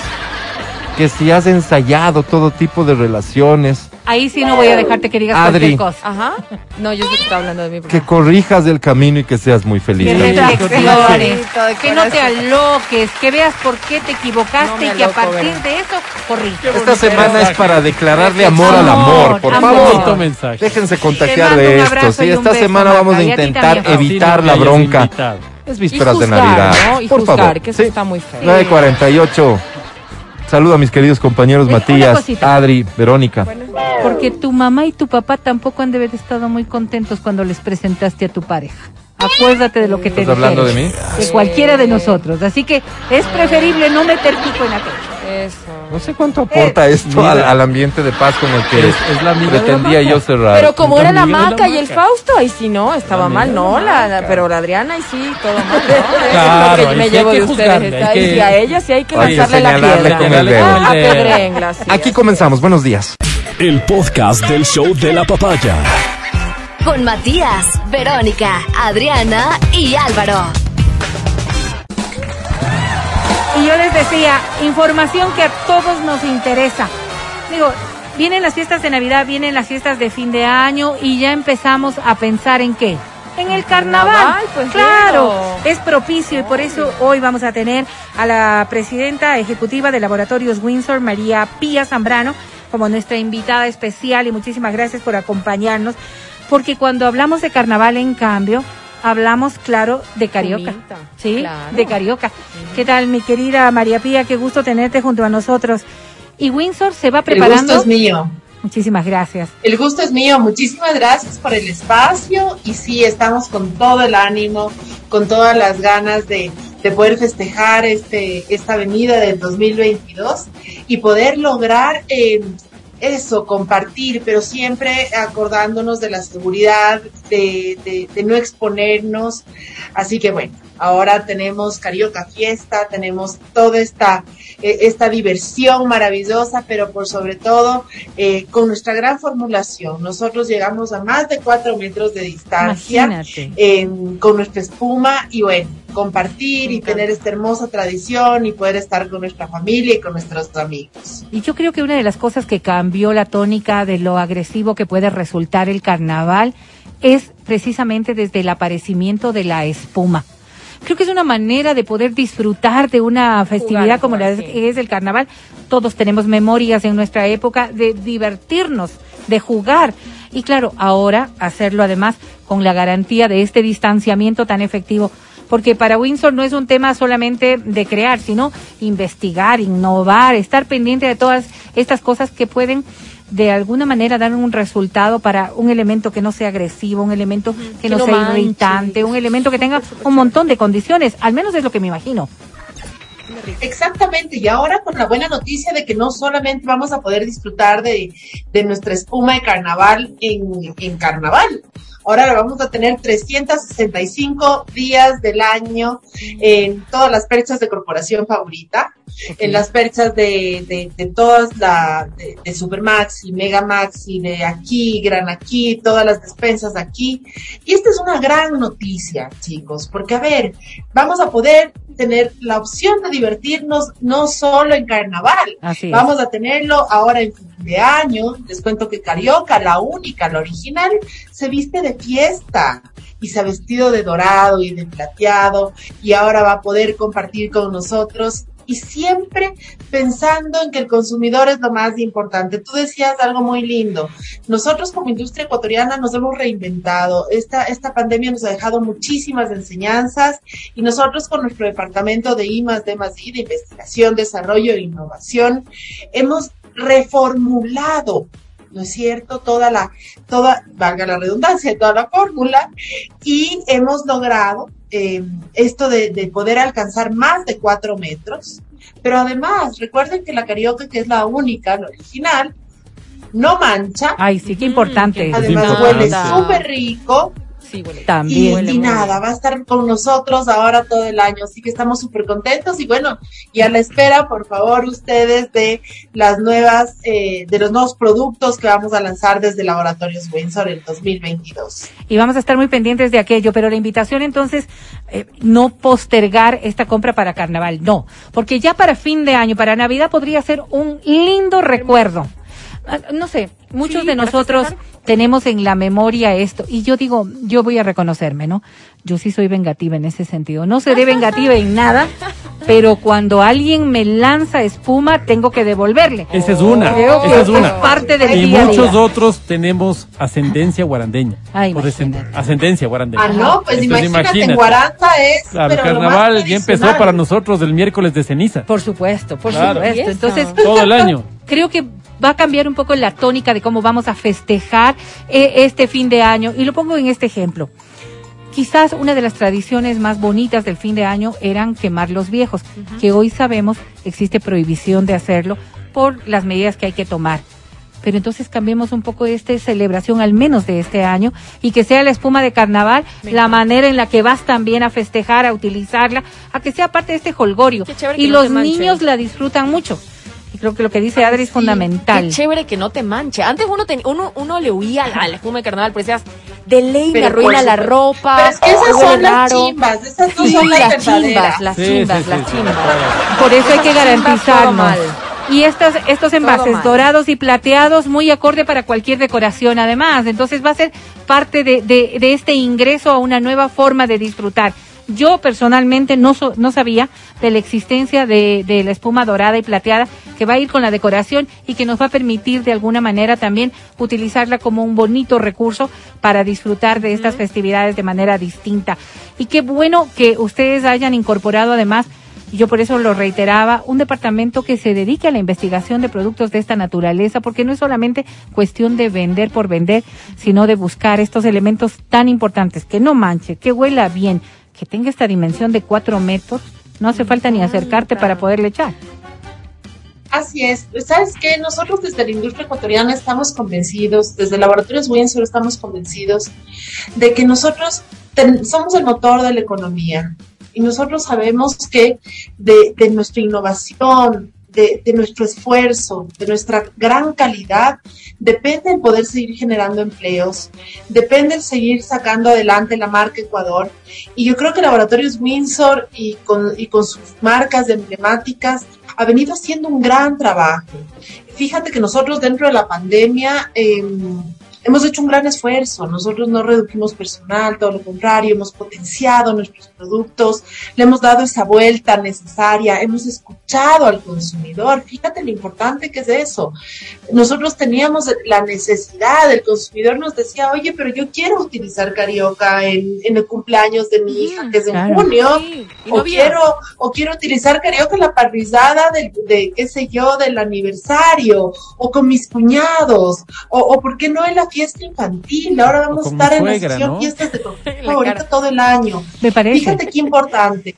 que si has ensayado todo tipo de relaciones, Ahí sí no voy a dejarte que digas Adri. cualquier cosa. Ajá. No, yo sé que está hablando de mí. que corrijas el camino y que seas muy feliz. Que reflexiones, que no te aloques, que veas por qué te No equivocaste y que a partir de eso corrige. Esta semana es para declararle amor al Amor, por amor. favor. Bonito mensaje. Déjense contagiar de esto. Sí, esta beso, semana vamos a intentar evitar la no bronca. invitado. Es Y vísperas de Navidad. ¿no? Y Por juzgar, favor. que eso Sí. está muy feo. 948. Saludo a mis queridos compañeros Eh, Matías. Adri, Verónica. Porque tu mamá y tu papá tampoco han de haber estado muy contentos cuando les presentaste a tu pareja. Acuérdate de lo que te ¿Estás hablando dijeron. de mí? De cualquiera de nosotros. Así que es preferible no meter pico en aquello. Eso. No sé cuánto aporta esto al, al ambiente de paz con el que Es- es la la pretendía Maca. yo cerrar. Pero como era la la maca y el. Fausto, ahí sí no, estaba La mal, no, la la, pero la Adriana ahí sí, todo mal, ¿no? Claro, es lo que me sí llevo de ustedes. juzgarle, está hay ahí, que- y a ella sí hay que lanzarle la piedra. con el dedo. Ah, sí, Aquí así. comenzamos. Buenos días. El podcast del show de la papaya. Con Matías, Verónica, Adriana y Álvaro. Y yo les decía, información que a todos nos interesa. Digo, vienen las fiestas de Navidad, vienen las fiestas de fin de año y ya empezamos a pensar en qué. En el carnaval. carnaval, pues, claro, claro. es propicio y por eso hoy vamos a tener a la presidenta ejecutiva de Laboratorios Windsor, María Pía Zambrano, como nuestra invitada especial y muchísimas gracias por acompañarnos, porque cuando hablamos de carnaval, en cambio, hablamos, claro, de carioca. Comita, Sí, claro. de carioca. ¿Qué tal, mi querida María Pía? Qué gusto tenerte junto a nosotros. Y Windsor se va El preparando. gusto es mío. Muchísimas gracias. El gusto es mío. Muchísimas gracias por el espacio. Y sí, estamos con todo el ánimo, con todas las ganas de, de poder festejar este, esta venida del 2022 y poder lograr eh, eso, compartir, pero siempre acordándonos de la seguridad, de, no exponernos. Así que bueno, Ahora tenemos Carioca Fiesta, tenemos toda esta, eh, esta diversión maravillosa, pero por sobre todo eh, con nuestra gran formulación. Nosotros llegamos a más de cuatro metros de distancia eh, con nuestra espuma y bueno, compartir y tener esta hermosa tradición y poder estar con nuestra familia y con nuestros amigos. Y yo creo que una de las cosas que cambió la tónica de lo agresivo que puede resultar el carnaval es precisamente desde el aparecimiento de la espuma. Creo que es una manera de poder disfrutar de una festividad Jugar, como la sí. que es el carnaval. Todos tenemos memorias en nuestra época de divertirnos, de jugar. Y claro, ahora hacerlo además con la garantía de este distanciamiento tan efectivo. Porque para Windsor no es un tema solamente de crear, sino investigar, innovar, estar pendiente de todas estas cosas que pueden de alguna manera dar un resultado para un elemento que no sea agresivo, un elemento que, Que no, no sea manche. irritante, un elemento que tenga un montón de condiciones, al menos es lo que me imagino. Exactamente, y ahora con la buena noticia de que no solamente vamos a poder disfrutar de, de nuestra espuma de carnaval en, en carnaval, ahora la vamos a tener 365 días del año en todas las perchas de corporación favorita, en las perchas de, de, de todas la de, de Supermaxi, Mega Maxi, de aquí, Gran aquí, todas las despensas de aquí. Y esta es una gran noticia, chicos, porque a ver, vamos a poder tener la opción de divertirnos no solo en carnaval, Así vamos a tenerlo ahora en fin de año. Les cuento que Carioca, la única, la original, se viste de fiesta y se ha vestido de dorado y de plateado y ahora va a poder compartir con nosotros y siempre pensando en que el consumidor es lo más importante. Tú decías algo muy lindo. Nosotros como industria ecuatoriana nos hemos reinventado. Esta, esta pandemia nos ha dejado muchísimas enseñanzas y nosotros con nuestro departamento de I D I, de investigación, desarrollo e innovación, hemos reformulado ¿no es cierto? Toda la, toda, valga la redundancia, toda la fórmula, y hemos logrado eh, esto de, de poder alcanzar más de cuatro metros, pero además, recuerden que la carioca, que es la única, la original, no mancha, Ay, sí, qué importante. Además importante. huele súper rico, Sí, huele. y, También. y nada, va a estar con nosotros ahora todo el año, así que estamos súper contentos y bueno, y a la espera, por favor, ustedes de las nuevas, eh, de los nuevos productos que vamos a lanzar desde Laboratorios Windsor en 2022. Y vamos a estar muy pendientes de aquello, pero la invitación entonces, eh, no postergar esta compra para carnaval, no, porque ya para fin de año, para Navidad podría ser un lindo recuerdo. Ah, No sé, muchos Sí, de nosotros tenemos en la memoria esto, y yo digo, yo voy a reconocerme, ¿no? Yo sí soy vengativa en ese sentido. No seré vengativa en nada, pero cuando alguien me lanza espuma, tengo que devolverle. Esa es una. Creo que Esa es es una. parte del Y día muchos día. otros tenemos ascendencia guarandeña. Ay, imagínate. ascendencia guarandeña. Ah, no, pues Entonces, imagínate, en Guaranta es. Claro, pero lo más carnaval ya empezó para nosotros el miércoles de ceniza. Por supuesto, por Claro. supuesto. Entonces, Todo el año. creo que va a cambiar un poco la tónica de cómo vamos a festejar eh, este fin de año. Y lo pongo en este ejemplo. Quizás una de las tradiciones más bonitas del fin de año eran quemar los viejos, que hoy sabemos existe prohibición de hacerlo por las medidas que hay que tomar. Pero entonces cambiemos un poco esta celebración, al menos de este año, y que sea la espuma de carnaval la manera en la que vas también a festejar, a utilizarla, a que sea parte de este holgorio. Y los niños la disfrutan mucho. Y creo que lo que dice Adri es fundamental. Qué chévere que no te manche. Antes uno ten- uno, uno le huía a la, a la espuma de carnaval, pero decías, de ley me arruina la ropa. Pero es que esas son las raro". chimbas, esas no Sí, son las chimbas, las Sí, chimbas, las chimbas. Por eso hay que mal. Y estos, estos envases dorados y plateados muy acorde para cualquier decoración además. Entonces va a ser parte de, de, de este ingreso a una nueva forma de disfrutar. Yo personalmente no, so- no sabía de la existencia de, de la espuma dorada y plateada que va a ir con la decoración y que nos va a permitir de alguna manera también utilizarla como un bonito recurso para disfrutar de estas festividades de manera distinta. Y qué bueno que ustedes hayan incorporado además y yo por eso lo reiteraba, un departamento que se dedique a la investigación de productos de esta naturaleza, porque no es solamente cuestión de vender por vender, sino de buscar estos elementos tan importantes, que no manche, que huela bien, que tenga esta dimensión de cuatro metros, no hace falta ni acercarte para poderle echar. Así es. ¿Sabes qué? Nosotros desde la industria ecuatoriana estamos convencidos, desde Laboratorios Windsor estamos convencidos de que nosotros ten- somos el motor de la economía. Y nosotros sabemos que de, de nuestra innovación, de, de nuestro esfuerzo, de nuestra gran calidad, depende el poder seguir generando empleos, depende el seguir sacando adelante la marca Ecuador. Y yo creo que Laboratorios Windsor y con, y con sus marcas emblemáticas ha venido haciendo un gran trabajo. Fíjate que nosotros dentro de la pandemia eh, hemos hecho un gran esfuerzo. Nosotros no redujimos personal, todo lo contrario, hemos potenciado nuestros productos, le hemos dado esa vuelta necesaria, hemos escuchado al consumidor. Fíjate lo importante que es eso. Nosotros teníamos la necesidad, el consumidor nos decía, oye, pero yo quiero utilizar carioca en, en el cumpleaños de mi hija, que es en claro. junio, Sí, o quiero o quiero utilizar carioca en la parrillada del, de qué sé yo del aniversario o con mis cuñados o, o por qué no en la fiesta infantil ahora vamos a estar en la sesión ¿no? fiestas de tu favorita todo el año Me parece. fíjate qué importante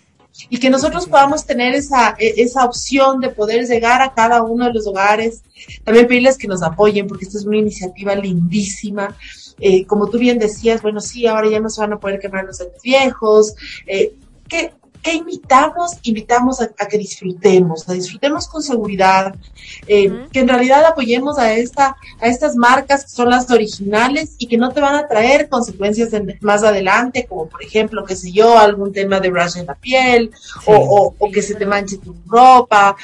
y que nosotros podamos tener esa, e- esa opción de poder llegar a cada uno de los hogares. También pedirles que nos apoyen porque esta es una iniciativa lindísima. Eh, como tú bien decías, bueno, sí, ahora ya no se van a poder quemar los años viejos. Eh, ¿qué, qué invitamos? Invitamos a, a que disfrutemos, a disfrutemos con seguridad, eh, que en realidad apoyemos a, esta, a estas marcas que son las originales y que no te van a traer consecuencias en- más adelante, como por ejemplo, qué sé yo, algún tema de rash en la piel o, o- o que se te manche tu ropa.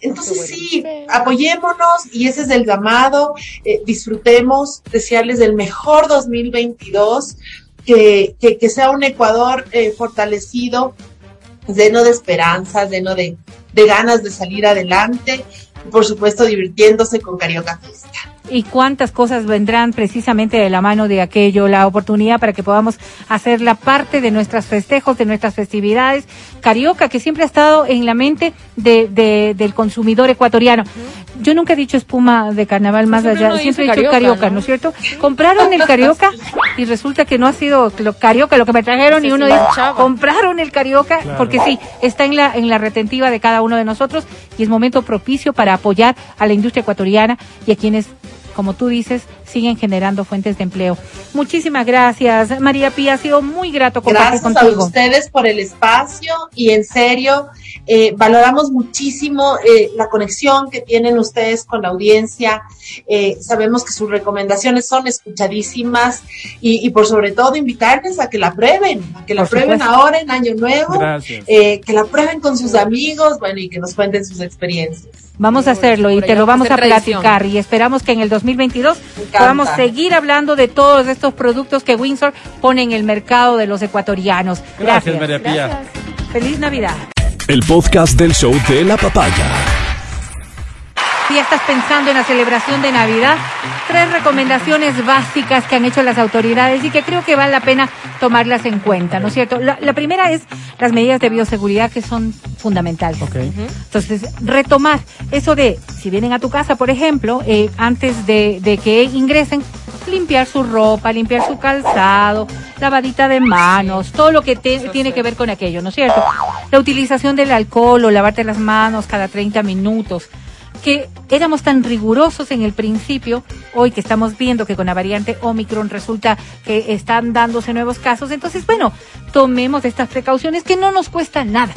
Entonces sí, apoyémonos y ese es el llamado, eh, disfrutemos, desearles el mejor 2022, que, que, que sea un Ecuador eh, fortalecido, lleno de esperanzas, lleno de, de ganas de salir adelante y por supuesto divirtiéndose con Carioca Fiesta. Y cuántas cosas vendrán precisamente de la mano de aquello, la oportunidad para que podamos hacer la parte de nuestros festejos, de nuestras festividades. Carioca, que siempre ha estado en la mente de, de- del consumidor ecuatoriano. Yo nunca he dicho espuma de carnaval más Siempre allá, siempre he dicho carioca, carioca, ¿no? ¿no? es cierto? Compraron el carioca y resulta que no ha sido lo carioca lo que me trajeron Se y uno dice, compraron el carioca Claro. porque sí, está en la, en la retentiva de cada uno de nosotros y es momento propicio para apoyar a la industria ecuatoriana y a quienes, como tú dices, siguen generando fuentes de empleo. Muchísimas gracias, María Pía, ha sido muy grato compartir Gracias a contigo. ustedes por el espacio y en serio, eh, valoramos muchísimo eh, la conexión que tienen ustedes con la audiencia. Eh, sabemos que sus recomendaciones son escuchadísimas y, y por sobre todo invitarles a que la prueben, a que la Por prueben supuesto. ahora en Año Nuevo, Gracias. eh, que la prueben con sus amigos, bueno, y que nos cuenten sus experiencias. Vamos a hacerlo y te lo vamos a platicar y esperamos que en el 2022 Me encanta. podamos seguir hablando de todos estos productos que Windsor pone en el mercado de los ecuatorianos. Gracias, María Pía. Feliz Navidad. El podcast del show de la papaya. Si ya estás pensando en la celebración de Navidad, tres recomendaciones básicas que han hecho las autoridades y que creo que vale la pena tomarlas en cuenta, ¿no es cierto? La, la primera es las medidas de bioseguridad que son fundamentales. Ok. Entonces, retomar eso de, si vienen a tu casa, por ejemplo, eh, antes de, de que ingresen, limpiar su ropa, limpiar su calzado, lavadita de manos, todo lo que te- tiene que ver con aquello, ¿no es cierto? La utilización del alcohol o lavarte las manos cada 30 minutos que éramos tan rigurosos en el principio, hoy que estamos viendo que con la variante Omicron resulta que están dándose nuevos casos, entonces, bueno, tomemos estas precauciones que no nos cuestan nada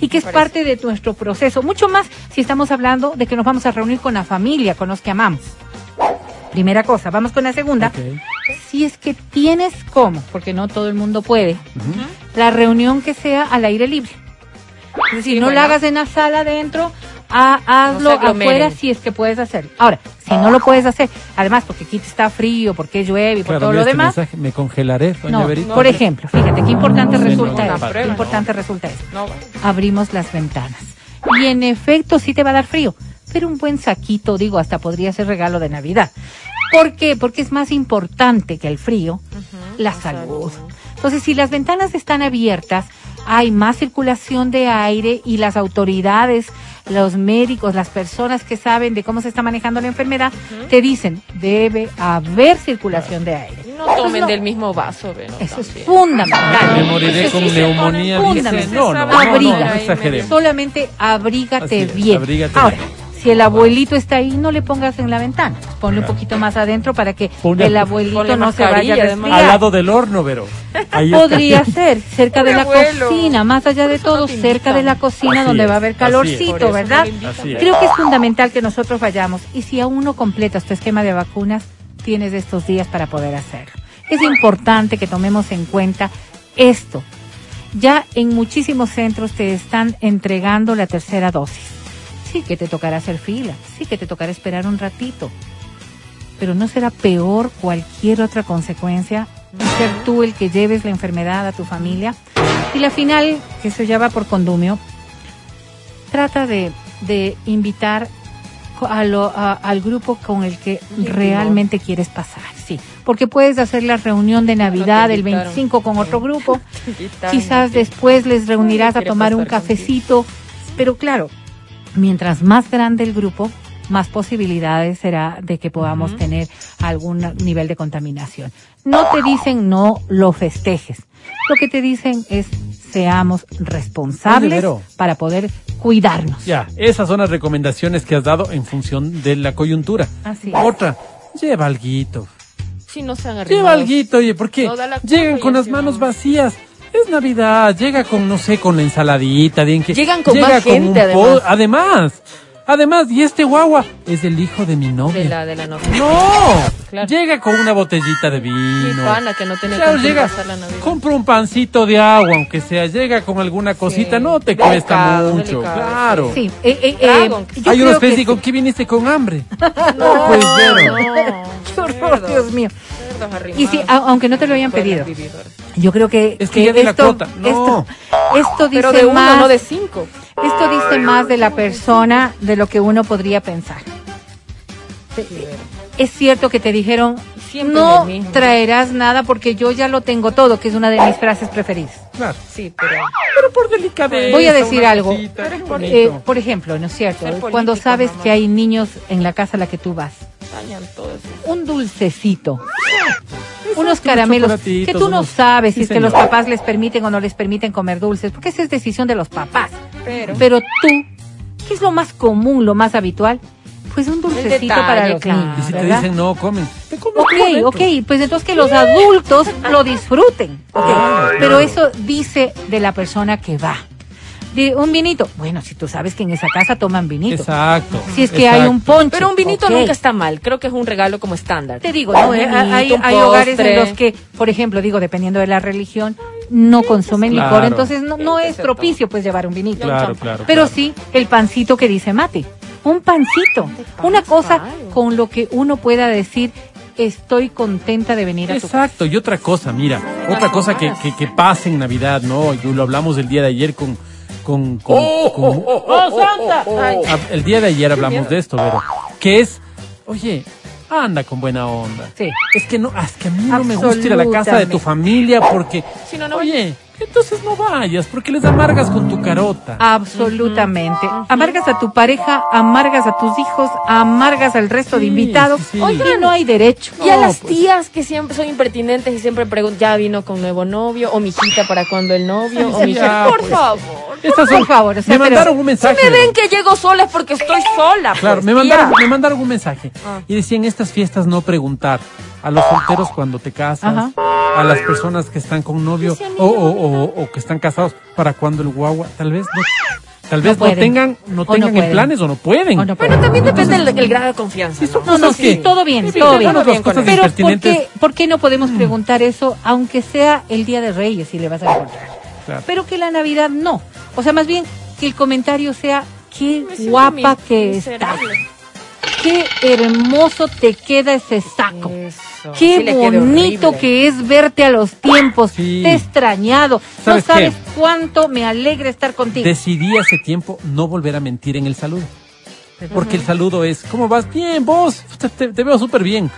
y que es parte de nuestro proceso, mucho más si estamos hablando de que nos vamos a reunir con la familia, con los que amamos. Primera cosa, vamos con la segunda. Si es que tienes cómo, porque no todo el mundo puede, la reunión que sea al aire libre. Es decir, Sí, no bueno. la hagas en la sala adentro, ha- hazlo No afuera si es que puedes hacerlo. Ahora, si no lo puedes hacer, además porque aquí está frío, porque llueve y por Claro, todo lo este demás, mensaje, me congelaré, doña no, Verita. por ejemplo, fíjate qué importante No, resulta no, esto, no, qué no. importante resulta esto. No, Abrimos las ventanas. Y en efecto sí te va a dar frío, pero un buen saquito, digo, hasta podría ser regalo de Navidad. ¿Por qué? Porque es más importante que el frío la salud. Entonces, si las ventanas están abiertas, hay más circulación de aire y las autoridades, los médicos, las personas que saben de cómo se está manejando la enfermedad, te dicen, debe haber circulación de aire. no tomen del mismo vaso, Eso es fundamental. Me moriré Eso con es neumonía, dice. No, no, no, no, Abriga. no exageremos. Solamente abrígate es, bien. abrígate Ahora, bien. Si el abuelito está ahí, no le pongas en la ventana. Ponle un poquito más adentro para que Ponle- el abuelito ponle no se vaya a mascarilla, además. resfriar. Al lado del horno, Vero. Ahí está. Podría ser, cerca de la abuelo. cocina, más allá de todo, te cerca invitan. de la cocina Así donde es, va a haber así es. Por calorcito, eso ¿verdad? no le invitan. Así es. Creo que es fundamental que nosotros vayamos y si aún no completas tu esquema de vacunas, tienes estos días para poder hacerlo. Es importante que tomemos en cuenta esto. Ya en muchísimos centros te están entregando la tercera dosis. Sí que te tocará hacer fila, sí que te tocará esperar un ratito, pero no será peor cualquier otra consecuencia ser tú el que lleves la enfermedad a tu familia. Y la final, que eso ya va por condumio, trata de, de invitar co- a lo- a- al grupo con el que realmente quieres pasar, sí. Porque puedes hacer la reunión de Navidad el invitaron. 25 con otro grupo, quizás después les reunirás a tomar un cafecito, pero claro, mientras más grande el grupo, más posibilidades será de que podamos tener algún nivel de contaminación. No te dicen no lo festejes. Lo que te dicen es seamos responsables para poder cuidarnos. Ya, esas son las recomendaciones que has dado en función de la coyuntura. Así es. Otra, lleva alguito. Sí, no sean Lleva arrimados. alguito, oye, porque No llegan con las manos vacías. Es Navidad, llega con, no sé, con la ensaladita. bien que Llegan con llega más gente, un po- además. además, además, y este guagua es el hijo de mi novia. De la, de la novia. No, Claro. llega con una botellita de Mi vino. pana que no tenía Claro, con llega, pasar la Navidad. compra un pancito de agua, aunque sea, llega con alguna cosita, no te cuesta Delicado, mucho, delicado, claro. Sí, eh, eh, eh, Hay unos que dicen, ¿con sí. qué viniste con hambre? No, pues. No, Qué horror, Dios mío. Y sí, a- aunque no te lo hayan pedido, vivir. Yo creo que, Es que ya la esto, cuota. No. esto, esto dice Pero de uno, más, no de cinco. esto dice más de la persona de lo que uno podría pensar. Es cierto que te dijeron, Siempre no mismo. traerás nada porque yo ya lo tengo todo, que es una de mis frases preferidas. Claro. Sí, pero... Pero por delicadeza. Voy a decir algo. cosita. Eh, por ejemplo, ¿no es cierto? Político, Cuando sabes mamá. que hay niños en la casa a la que tú vas, Dañan todo eso. un dulcecito, unos unos caramelos que tú no unos- sabes si es que los papás les permiten o no les permiten comer dulces, porque esa es decisión de los papás. Pero... Pero tú, ¿qué es lo más común, lo más habitual? Pues un dulcecito detalle, para los claro. niños, Y si te dicen no, comen. Te comes Ok, tú adentro. ok, pues entonces que los adultos lo disfruten. ok. Pero eso dice de la persona que va. De un vinito. Bueno, si tú sabes que en esa casa toman vinito. Exacto. Si es que hay un ponche. Pero un vinito ok. nunca está mal. Creo que es un regalo como estándar. Te digo, ¿no? Eh, vinito, hay, hay hogares en los que, por ejemplo, digo, dependiendo de la religión, no consumen Claro. licor, entonces no, no es propicio pues llevar un vinito. Claro, claro. Pero sí el pancito que dice mate. Un pancito. Una cosa con lo que uno pueda decir, estoy contenta de venir a tu. Exacto, y otra cosa, mira, otra cosa que, que, que pasa en Navidad, ¿no? Y lo hablamos el día de ayer con... con, con, con- Ah, el día de ayer hablamos de esto, pero que es, oye, anda con buena onda. Sí. Es que no, es que a mí no me gusta ir a la casa de tu familia porque, Si no, no oye, entonces no vayas porque les amargas con tu carota. Absolutamente. Amargas a tu pareja, amargas a tus hijos, amargas al resto de invitados. sí, sí. Oye, no hay derecho. Y a las pues. tías que siempre son impertinentes y siempre preguntan, ¿ya vino con nuevo novio? ¿O mi hijita para cuando el novio? Sí, ¿O mi hija? Por pues. favor. Estas por favor, o sea, me mandaron un mensaje. Si me ven que llego sola es porque estoy sola. Claro, pues, me tía. mandaron, me mandaron un mensaje Ah. y decía en estas fiestas no preguntar a los solteros cuando te casas, Ajá. a las personas que están con novio o, o, o- o que están casados para cuando el guagua, tal vez no, tal vez no, tengan, no tengan en planes o no pueden. O no Pero también depende del, del grado de confianza. Son ¿no? No, sí, que- todo bien, Sí, todo bien. bueno, cosas Pero ¿por qué, ¿por qué no podemos preguntar eso, aunque sea el Día de Reyes, si le vas a encontrar? Claro. Pero que la Navidad no. O sea, más bien que el comentario sea, qué guapa mi- que estás. Qué hermoso te queda ese saco. Eso. Qué Sí bonito que es verte a los tiempos. Sí. Te he extrañado. No ¿Sabes qué? cuánto me alegra estar contigo. Decidí hace tiempo no volver a mentir en el saludo. Porque el saludo es, ¿cómo vas? Bien, vos, te- te veo súper bien.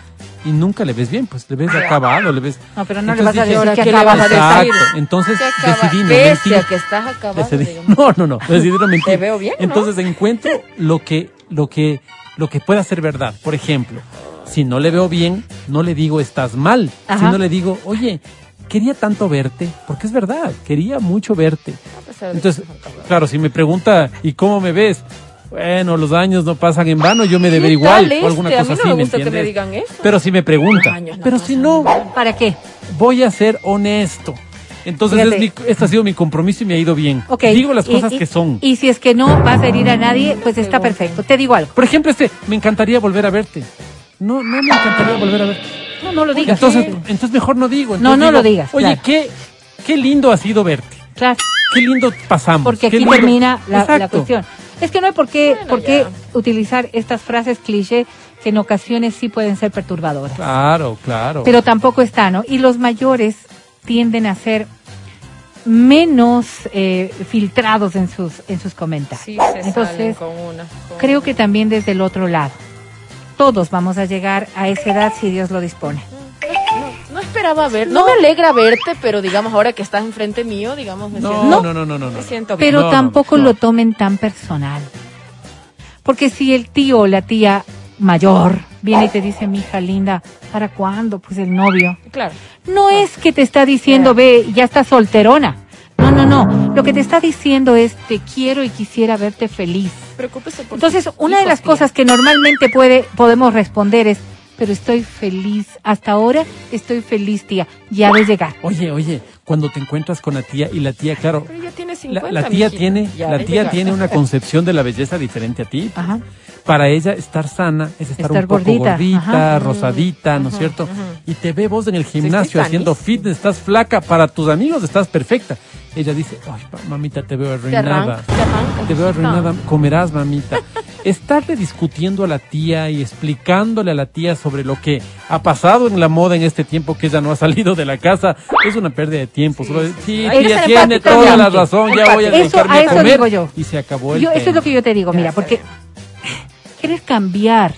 Y nunca le ves bien, pues le ves acabado, le ves... No, pero no le Entonces vas a dije, decir que ¿qué le acabas de salir. Exacto, entonces decidí no mentir. que estás acabado. Decidí- no, no, no, decidí no mentir. Te veo bien, ¿no? Entonces encuentro lo que, lo que, lo que pueda ser verdad. Por ejemplo, si no le veo bien, no le digo estás mal, Ajá. sino le digo, oye, quería tanto verte, porque es verdad, quería mucho verte. Que Entonces, claro, si me pregunta, ¿y cómo me ves? Bueno, los años no pasan en vano, yo me debería ¿Qué igual o alguna este? A cosa mí no así, me ¿me gusta que me entiendes? digan eso. Pero si me pregunta, no pero si no, ¿Para qué? voy a ser honesto. Entonces, es mi- este ha sido mi compromiso y me ha ido bien. Ok. Digo las Y- cosas y- que son. Y si es que no vas a herir a nadie, pues está perfecto. Te digo algo. Por ejemplo, este, me encantaría volver a verte. No, no me encantaría volver a verte. No, no lo digas. Entonces, entonces mejor no digo. No, Entonces no digo, lo digas, Oye, claro. qué, qué lindo ha sido verte. Claro, Qué lindo pasamos. porque qué aquí lindo- termina la, la cuestión. Es que no hay por qué, Bueno, por qué ya. utilizar estas frases cliché que en ocasiones sí pueden ser perturbadoras. Claro, claro. Pero tampoco está, ¿no? Y los mayores tienden a ser menos eh, filtrados en sus, en sus comentarios. Sí, se salen Entonces, con una. con creo una. que también desde el otro lado. Todos vamos a llegar a esa edad si Dios lo dispone. No esperaba ver, no, me alegra verte, pero digamos ahora que estás enfrente mío, digamos, me no, siento, no, no, no, no, no. me siento bien. Pero No, no, tampoco no. lo tomen tan personal. Porque si el tío o la tía mayor viene y te dice, mi hija linda, ¿para cuándo? Pues el novio. Claro. No es que te está diciendo, ve, ya estás solterona. No, no, no. Lo que te está diciendo es, te quiero y quisiera verte feliz. Preocúpese por Entonces, una de las tía. cosas que normalmente puede, podemos responder es, pero estoy feliz. Hasta ahora estoy feliz, tía. Ya de llegar. Oye, oye, cuando te encuentras con la tía y la tía, claro, Pero ya tiene la, 50, la tía mijita. tiene, Ya la tía llegar. tiene una concepción de la belleza diferente a ti. Ajá. Para ella estar sana es estar, Estar un poco gordita, gordita, ajá. rosadita, ¿no es cierto? Y te ve vos en el gimnasio haciendo fitness, estás flaca, para tus amigos estás perfecta. Ella dice, ay, mamita, te veo Te arruinada. arranca, te arranca. Te veo arruinada, comerás, mamita. Estarle discutiendo a la tía y explicándole a la tía sobre lo que ha pasado en la moda en este tiempo que ella no ha salido de la casa es una pérdida de tiempo. Solo Sí, tía, tiene toda la razón, ya voy a Eso- dedicarme a a, eso comer. digo yo. Y se acabó el Yo, eso es lo que yo te digo, mira, porque querer cambiar,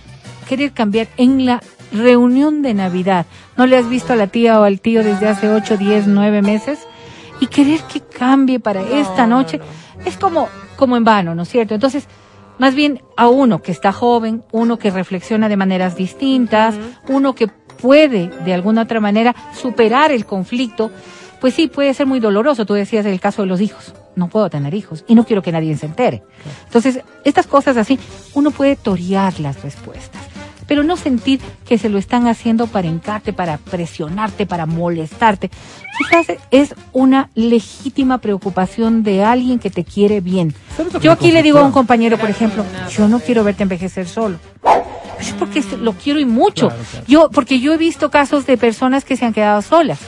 querer cambiar en la reunión de Navidad, ¿no le has visto a la tía o al tío desde hace 8, 10, 9 meses? Y querer que cambie para esta no, noche es como, como en vano, ¿no es cierto? Entonces, más bien a uno que está joven, uno que reflexiona de maneras distintas, uno que puede de alguna otra manera superar el conflicto, pues sí, puede ser muy doloroso. Tú decías el caso de los hijos. No puedo tener hijos y no quiero que nadie se entere. Entonces, estas cosas así, uno puede torear las respuestas, pero no sentir que se lo están haciendo para hincarte, para presionarte, para molestarte. Quizás es una legítima preocupación de alguien que te quiere bien. ¿Sabes lo que Yo aquí le digo a un compañero, por ejemplo, yo no quiero verte envejecer solo. Es porque lo quiero y mucho. Claro, claro. Yo, porque yo he visto casos de personas que se han quedado solas.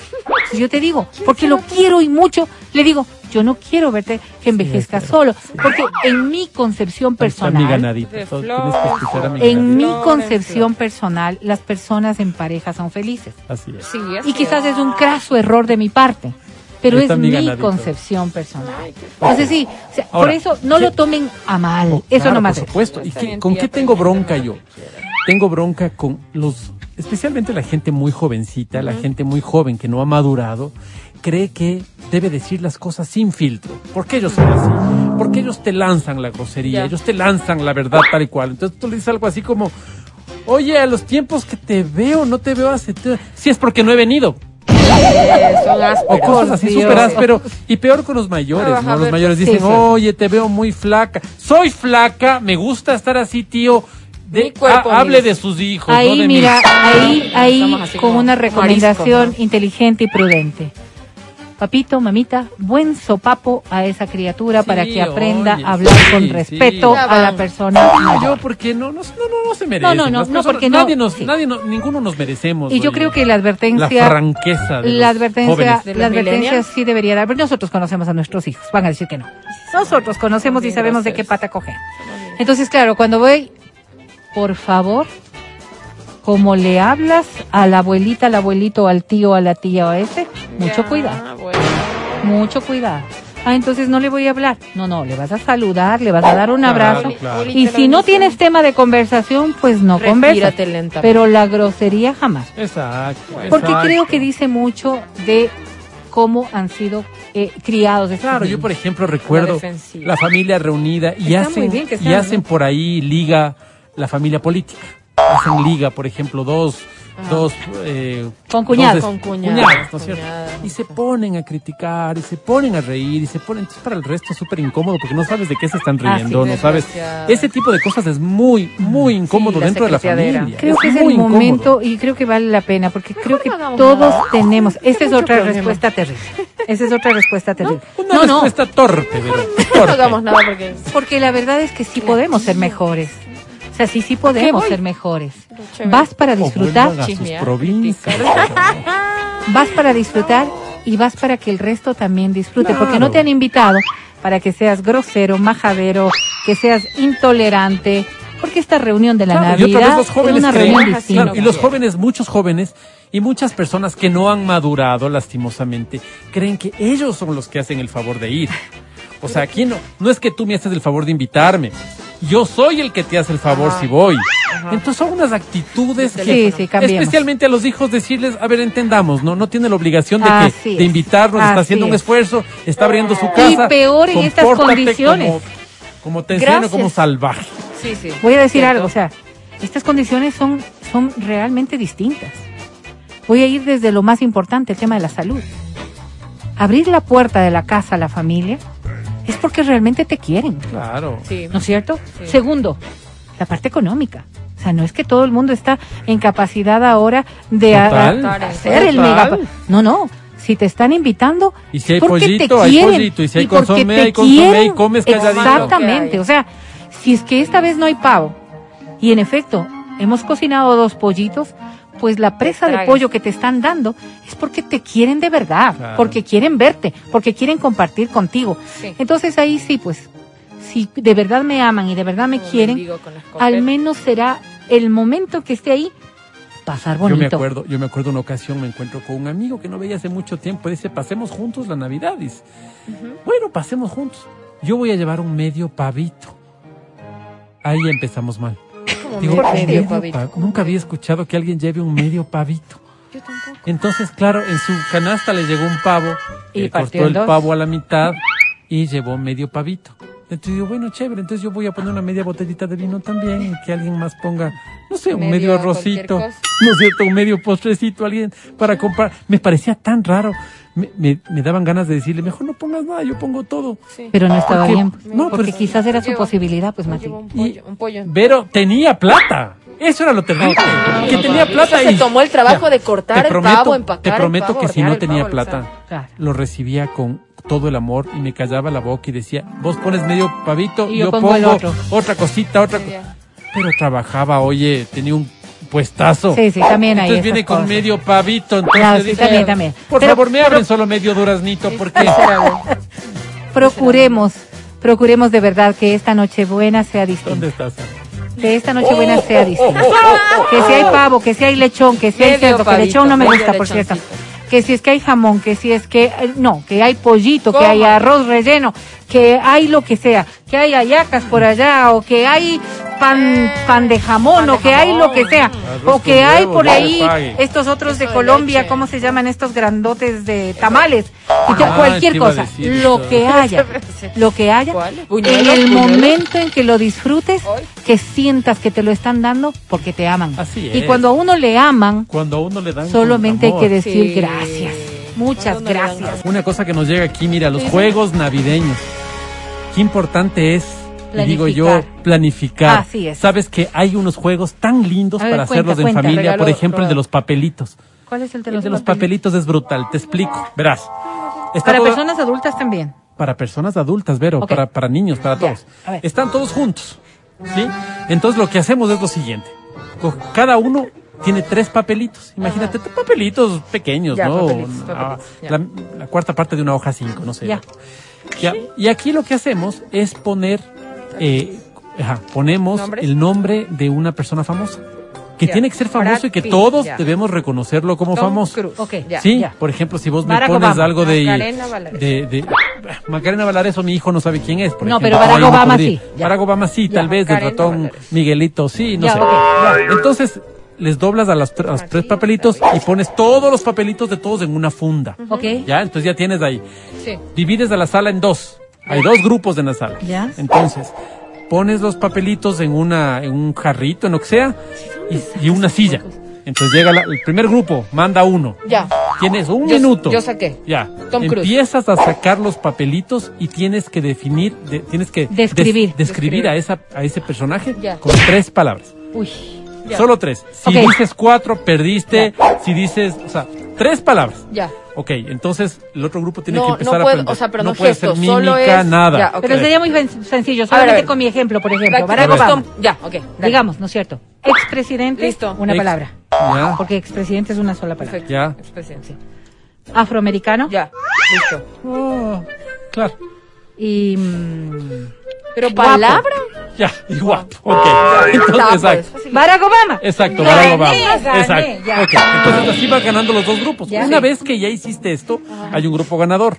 Yo te digo, porque lo quiero y mucho, le digo, yo no quiero verte que envejezcas solo. Porque en mi concepción mi personal, Todo- mi en mi concepción personal, las personas en pareja son felices. Así es. Sí, así Y quizás es. es un craso error de mi parte. Pero es mi ganadito. concepción personal. Entonces sí, o sea, por eso no ¿qué- lo tomen a mal. Oh, eso claro, nomás Por es. supuesto. ¿Y Está qué- bien, con qué tengo bronca yo? Tengo bronca con los, especialmente la gente muy jovencita, la gente muy joven que no ha madurado, cree que debe decir las cosas sin filtro. ¿Por qué ellos son así? Porque ellos te lanzan la grosería, Ya. ellos te lanzan la verdad tal y cual. Entonces tú le dices algo así como, oye, a los tiempos que te veo, no te veo hace... Si es porque no he venido. Eh, son O cosas así súper áspero. Y peor con los mayores, Los ver, mayores sí, dicen, sí. oye, te veo muy flaca. Soy flaca, me gusta estar así, tío. De, Mi cuerpo, ha- hable de sus hijos, no Ahí, de mira, mí. ahí, ahí, con como una recomendación ¿no? inteligente y prudente. Papito, mamita, buen sopapo a esa criatura Sí, para que aprenda oye, a hablar sí, con respeto a la persona. Yo mayor. porque no, no, no, no, no se merece. No, no, no, no, porque no, nadie nos, sí. nadie no- ninguno nos merecemos. Y yo creo que la la advertencia, franqueza de la advertencia, jóvenes. ¿De la advertencia sí debería dar, pero nosotros conocemos a nuestros hijos, van a decir que no. Nosotros conocemos y sabemos de qué pata cogen. Entonces, claro, cuando voy, por favor, como le hablas a la abuelita, al abuelito, al tío, a la tía o a ese, mucho Ya, cuidado, bueno. mucho cuidado. Ah, entonces no le voy a hablar. No, no, le vas a saludar, le vas a dar un Claro, abrazo. claro. Y si no tienes tema de conversación, pues no lentamente. Pero la grosería jamás. Exacto. Porque exacto. creo que dice mucho de cómo han sido eh, criados. estos Claro, yo por ejemplo recuerdo la familia reunida y Está hacen, bien que y hacen por ahí liga la familia política. Hacen liga, por ejemplo, dos dos eh, Con cuñados. dos Con des- cuñadas, ¿no es cierto? Y se ponen a criticar, y se ponen a reír, y se ponen, entonces para el resto es súper incómodo porque no sabes de qué se están Ah, sí, riendo, no sabes. Ese tipo de cosas es muy, muy incómodo dentro de la familia. Creo que es muy el incómodo. momento y creo que vale la pena porque creo que no todos nada. tenemos. Esta es otra problema. respuesta terrible. Esa es otra respuesta terrible. Una No, no, respuesta torpe, pero No hagamos nada porque. porque la verdad es que sí podemos ser mejores. O sea, sí, sí podemos ser mejores. Vas para disfrutar, vas para disfrutar y vas para que el resto también disfrute, porque no te han invitado para que seas grosero, majadero, que seas intolerante, porque esta reunión de la Claro, y otra Navidad vez los jóvenes es una creen, reunión claro, y los jóvenes, muchos jóvenes y muchas personas que no han madurado lastimosamente, creen que ellos son los que hacen el favor de ir. O sea, aquí no, no es que tú me haces el favor de invitarme. Yo soy el que te hace el favor Ajá. si voy. Ajá. Entonces son unas actitudes que, Sí, sí, cambiemos. especialmente a los hijos decirles, a ver, entendamos, no, no tiene la obligación de, que, de invitarnos, está Así haciendo un es. esfuerzo, está abriendo su casa. Y peor en estas condiciones. Como, como te enseño, Gracias. como salvaje. Sí, sí. Voy a decir Cierto. algo, o sea, estas condiciones son, son realmente distintas. Voy a ir desde lo más importante, el tema de la salud. Abrir la puerta de la casa a la familia es porque realmente te quieren, Claro. Sí. ¿no es cierto? Sí. Segundo, la parte económica. O sea, no es que todo el mundo está en capacidad ahora de a- Total. a- hacer el mega. No, no. Si te están invitando, Y si hay porque te pollito, hay quieren, pollito, y si hay porque consomé, te hay consomé, y quieren. comes calladito. Exactamente. Hay. O sea, si es que esta vez no hay pavo y en efecto hemos cocinado dos pollitos, pues la presa de pollo que te están dando es porque te quieren de verdad, Claro. porque quieren verte, porque quieren compartir contigo. Sí. Entonces ahí sí, pues, si de verdad me aman y de verdad me Como quieren, al menos será el momento que esté ahí pasar bonito. Yo me acuerdo, yo me acuerdo una ocasión me encuentro con un amigo que no veía hace mucho tiempo, dice, pasemos juntos la Navidad. Dice, bueno, pasemos juntos. Yo voy a llevar un medio pavito. Ahí empezamos mal. Como Digo, medio "Un medio pavito. pa- Nunca había escuchado que alguien lleve un medio pavito. Yo tampoco. Entonces, claro, en su canasta le llegó un pavo, Y partió cortó el dos. pavo a la mitad y llevó medio pavito. Entonces digo, bueno, chévere, entonces yo voy a poner una media botellita de vino también y que alguien más ponga, no sé, un Medio medio arrocito, no es cierto, un medio postrecito, alguien para comprar. Me parecía tan raro, me, me, me daban ganas de decirle, mejor no pongas nada, yo pongo todo. Sí. Pero no estaba Porque- bien, pues, no, porque pues- quizás era su posibilidad, pues Mati. Un Y- pollo. Un pollo. Pero tenía plata. Eso era lo terrible. que tenía plata Se y tomó el trabajo Ya, de cortar te el prometo- pavo, empacar Te el prometo pavo, que si no tenía pavo, plata, o sea. Claro. lo recibía con todo el amor y me callaba la boca y decía, vos pones medio pavito, Y yo yo, pongo pongo, el otro. otra cosita, otra Sí, co-". ya. Pero trabajaba, oye, tenía un puestazo. Sí, sí, también hay Entonces viene con cosas. medio pavito, entonces Claro, sí, dije, también, también. Por Pero- favor, me abren solo medio duraznito porque Procuremos, procuremos de verdad que esta Nochebuena sea distinta. ¿Dónde estás? Que esta Nochebuena sea distinta. Que si hay pavo, que si hay lechón, que si hay cerdo, que lechón no me gusta, por cierto. Que si es que hay jamón, que si es que, eh, no, que hay pollito, que hay arroz relleno, que hay lo que sea, que hay ayacas por allá, o que hay pan, pan de jamón, Pan de o que hay lo que sea, Arroz o que hay por ahí estos otros de de Colombia, leche. ¿cómo se llaman estos grandotes de tamales? Y Ah, cualquier cosa, lo eso. que haya, lo que haya, en el momento en que lo disfrutes, que sientas que te lo están dando porque te aman. Así Y cuando a uno le aman, Cuando a uno le dan solamente hay que decir Sí. gracias. Muchas gracias. Una cosa que nos llega aquí, mira, los juegos navideños. Qué importante es, digo yo, Planificar. Así es. Sabes que hay unos juegos tan lindos ver, para cuenta, hacerlos en familia, por Regalo, ejemplo, el de los papelitos. ¿Cuál es el de El los, de los papelitos? papelitos es brutal, te explico. Verás. Para personas adultas también. para personas adultas, Vero, para, para niños, para todos. Están todos juntos. ¿Sí? Entonces lo que hacemos es lo siguiente. Cada uno tiene tres papelitos. Imagínate, tres papelitos pequeños, Ya, ¿no? papelitos, Ah, papelitos, la, la cuarta parte de una hoja cinco, no sé. Ya. Ya. Y aquí lo que hacemos es poner, eh, ajá, ponemos el nombre de una persona famosa. Que tiene que ser famoso Brad y que Pitt, todos debemos reconocerlo como Tom famoso. Cruise. Ok, Ya. Sí, por ejemplo, si vos me pones Obama. algo de, Macarena Valares. de, de Macarena Valares o mi hijo no sabe quién es. por No, ejemplo. pero Barack Obama sí. Barack Obama sí, tal vez del ratón Valares. Miguelito sí, no sé. ok, ya. Entonces les doblas a, las a los tres papelitos y pones todos los papelitos de todos en una funda. ¿Ok? Ya, entonces ya tienes ahí. Sí. Divides a la sala en dos. Hay dos grupos en la sala. Ya. Entonces, pones los papelitos en una, en un jarrito, en lo que sea, y, y una silla. Entonces llega la- el primer grupo, manda uno. Ya. Tienes un Yo- minuto. yo saqué. Ya. Tom Cruise. Empiezas a sacar los papelitos y tienes que definir, de- tienes que Describir. des- describir Describir. a esa a ese personaje Ya. con tres palabras. Uy. Ya. Solo tres. Si dices cuatro, perdiste. Si dices, o sea, tres palabras. Ya. Ok, entonces el otro grupo tiene No, que no empezar a aprender. o sea, pero no puede ser solo es- nada. ya, ok. Pero sería muy sencillo, A ver, solamente a ver. con mi ejemplo, por ejemplo. Barack Obama. Ya, ok. dale. Digamos, ¿no es cierto? Expresidente, Listo. una Ex- palabra. Ya, Porque expresidente es una sola palabra. Perfecto. Ya. Expresidente, sí. Afroamericano Ya. Listo. Oh, claro. y... mm, Pero palabra. Ya, y guapo. Ok. Entonces, Ya, exacto. pues. Barack Obama. Exacto, Gané, Barack Obama. gané, Exacto. ya. Ok, entonces así van ganando los dos grupos. Ya. Una vez que ya hiciste esto, hay un grupo ganador.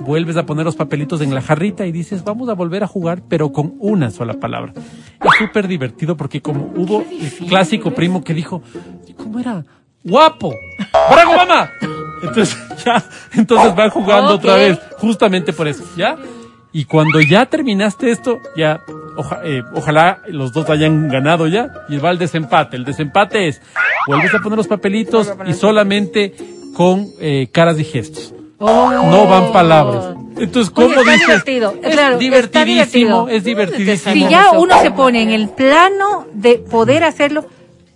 Vuelves a poner los papelitos en la jarrita y dices, vamos a volver a jugar, pero con una sola palabra. Es súper divertido porque como hubo el clásico primo que dijo, ¿cómo era? ¡Guapo! ¡Barack Obama! Entonces, ya, entonces van jugando otra vez, justamente por eso, ¿ya? Y cuando ya terminaste esto, ya, oja- eh, ojalá los dos hayan ganado ya, y va el desempate. El desempate es, vuelves a poner los papelitos y solamente con eh, caras y gestos. No van palabras. Entonces, ¿cómo Oye, está dices? divertido, Es claro, está divertidísimo, divertido. es divertidísimo. Si ya uno se pone en el plano de poder hacerlo,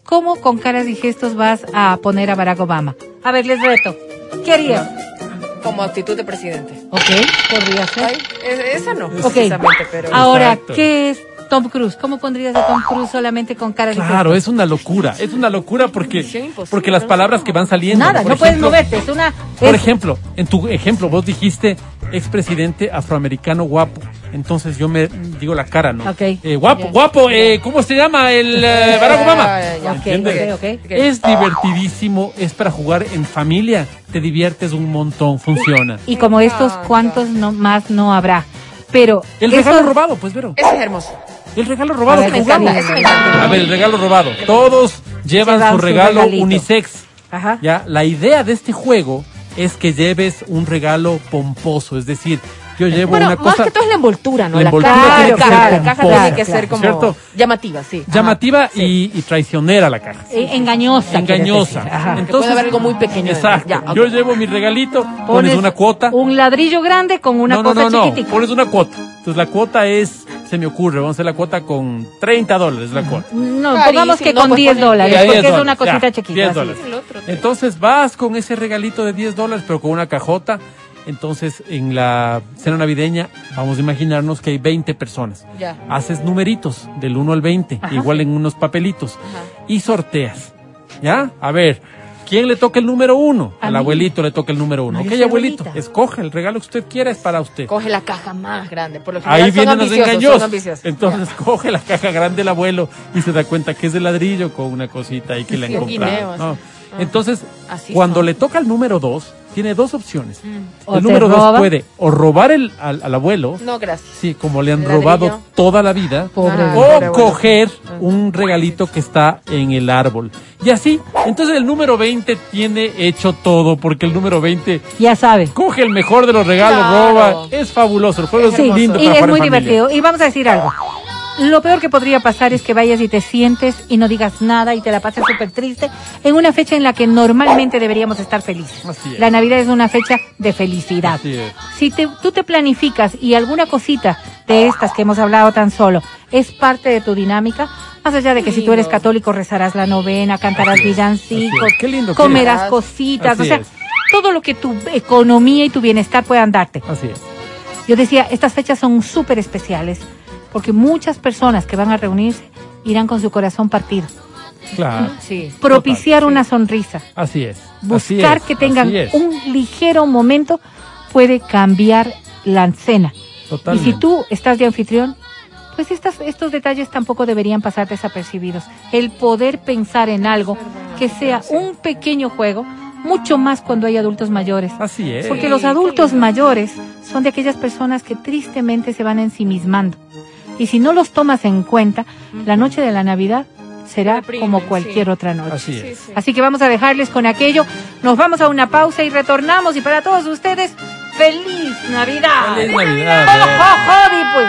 ¿cómo con caras y gestos vas a poner a Barack Obama? A ver, les reto. ¿Qué harías? Como actitud de presidente. Ok, podría ser. Ay, es- esa no, Ok. precisamente, pero. Ahora, Exacto. ¿qué es Tom Cruise? ¿Cómo pondrías a Tom Cruise solamente con caras y Claro, gestos? es una locura, es una locura porque, porque las palabras que van saliendo. Nada, no puedes ejemplo, moverte. Es una. Por ejemplo, en tu ejemplo, vos dijiste expresidente afroamericano guapo. Entonces yo me digo la cara, ¿no? Ok. Eh, guapo, guapo, eh, ¿cómo se llama? El eh, Barack Obama. Ya, ya, ya. Ok, ¿Entiendes? ok, ok. Es divertidísimo, es para jugar en familia. Te diviertes un montón, funciona. Y como estos, ¿cuántos no, más no habrá? Pero. El eso- regalo robado, pues, Vero. Ese es hermoso. El regalo robado A ver, me encanta, Eso me encanta. A ver, el regalo robado. Todos llevan su regalo unisex. Ajá. Ya, la idea de este juego es que lleves un regalo pomposo, es decir, yo llevo Bueno, una más cosa que todo es la envoltura, ¿no? La La, envoltura caja, tiene la que caja, tiene que ser como ¿cierto? llamativa, sí. Ajá. llamativa y, y traicionera la caja. Engañosa. Engañosa. Ajá. Que puede haber algo muy pequeño. Exacto. Ya, ok. Yo llevo mi regalito, pones, Pones una cuota. Un ladrillo grande con una no, no, cosa no, no. chiquitica. Pones una cuota. Entonces la cuota es, se me ocurre, vamos a hacer la cuota con 30 dólares la cuota. No, pongamos que no, con pues 10 ponen- dólares, Ya, 10 porque es una cosita ya, chiquita. 10 así. dólares. Entonces vas con ese regalito de 10 dólares, pero con una cajota. Entonces en la cena navideña vamos a imaginarnos que hay 20 personas. Ya. Haces numeritos del 1 al 20, igual en unos papelitos. Ajá. Y sorteas. ¿Ya? A ver, ¿quién le toca el número 1? A Al abuelito le toca el número 1. No, Ok, abuelito, abuelita. escoge el regalo que usted quiera, es para usted. Coge la caja más grande. Por lo general Ahí son vienen los engaños. Entonces coge la caja grande el abuelo y se da cuenta que es de ladrillo con una cosita ahí que le han Sí, un comprado. guineo, ¿no? así. Entonces, cuando son. le toca el número 2, tiene dos opciones. O El número 2 roba. puede o robar el, al, al abuelo, No, gracias. sí, como le han robado toda la vida, Pobre Ah, o pobre abuelo. coger un regalito que está en el árbol. Y así, entonces el número 20 tiene hecho todo, porque el número 20 Ya sabe. coge el mejor de los regalos, Claro. roba, es fabuloso, el juego es Sí, lindo y para es muy familia. divertido. Y vamos a decir algo. Lo peor que podría pasar es que vayas y te sientes y no digas nada y te la pases súper triste en una fecha en la que normalmente deberíamos estar felices. Así es. La Navidad es una fecha de felicidad. Así es. Si te- tú te planificas y alguna cosita de estas que hemos hablado tan solo es parte de tu dinámica, más allá de que si tú eres católico rezarás la novena, cantarás villancicos, comerás es. cositas, Así o sea, es. todo lo que tu economía y tu bienestar puedan darte. Así es. Yo decía, estas fechas son súper especiales porque muchas personas que van a reunirse irán con su corazón partido. Claro. Sí. Propiciar una sonrisa, Así es. así buscar es, que tengan un ligero momento puede cambiar la cena. Totalmente. Y si tú estás de anfitrión, pues estas, estos detalles tampoco deberían pasar desapercibidos. El poder pensar en algo que sea un pequeño juego, mucho más cuando hay adultos mayores. Así es. Porque los adultos mayores son de aquellas personas que tristemente se van ensimismando. Y si no los tomas en cuenta, la noche de la Navidad será Deprime, como sí. cualquier otra noche. Así es. Así que vamos a dejarles con aquello. Nos vamos a una pausa y retornamos. Y para todos ustedes, ¡Feliz Navidad! Feliz Navidad. ¡Oh, oh, oh, di, pues!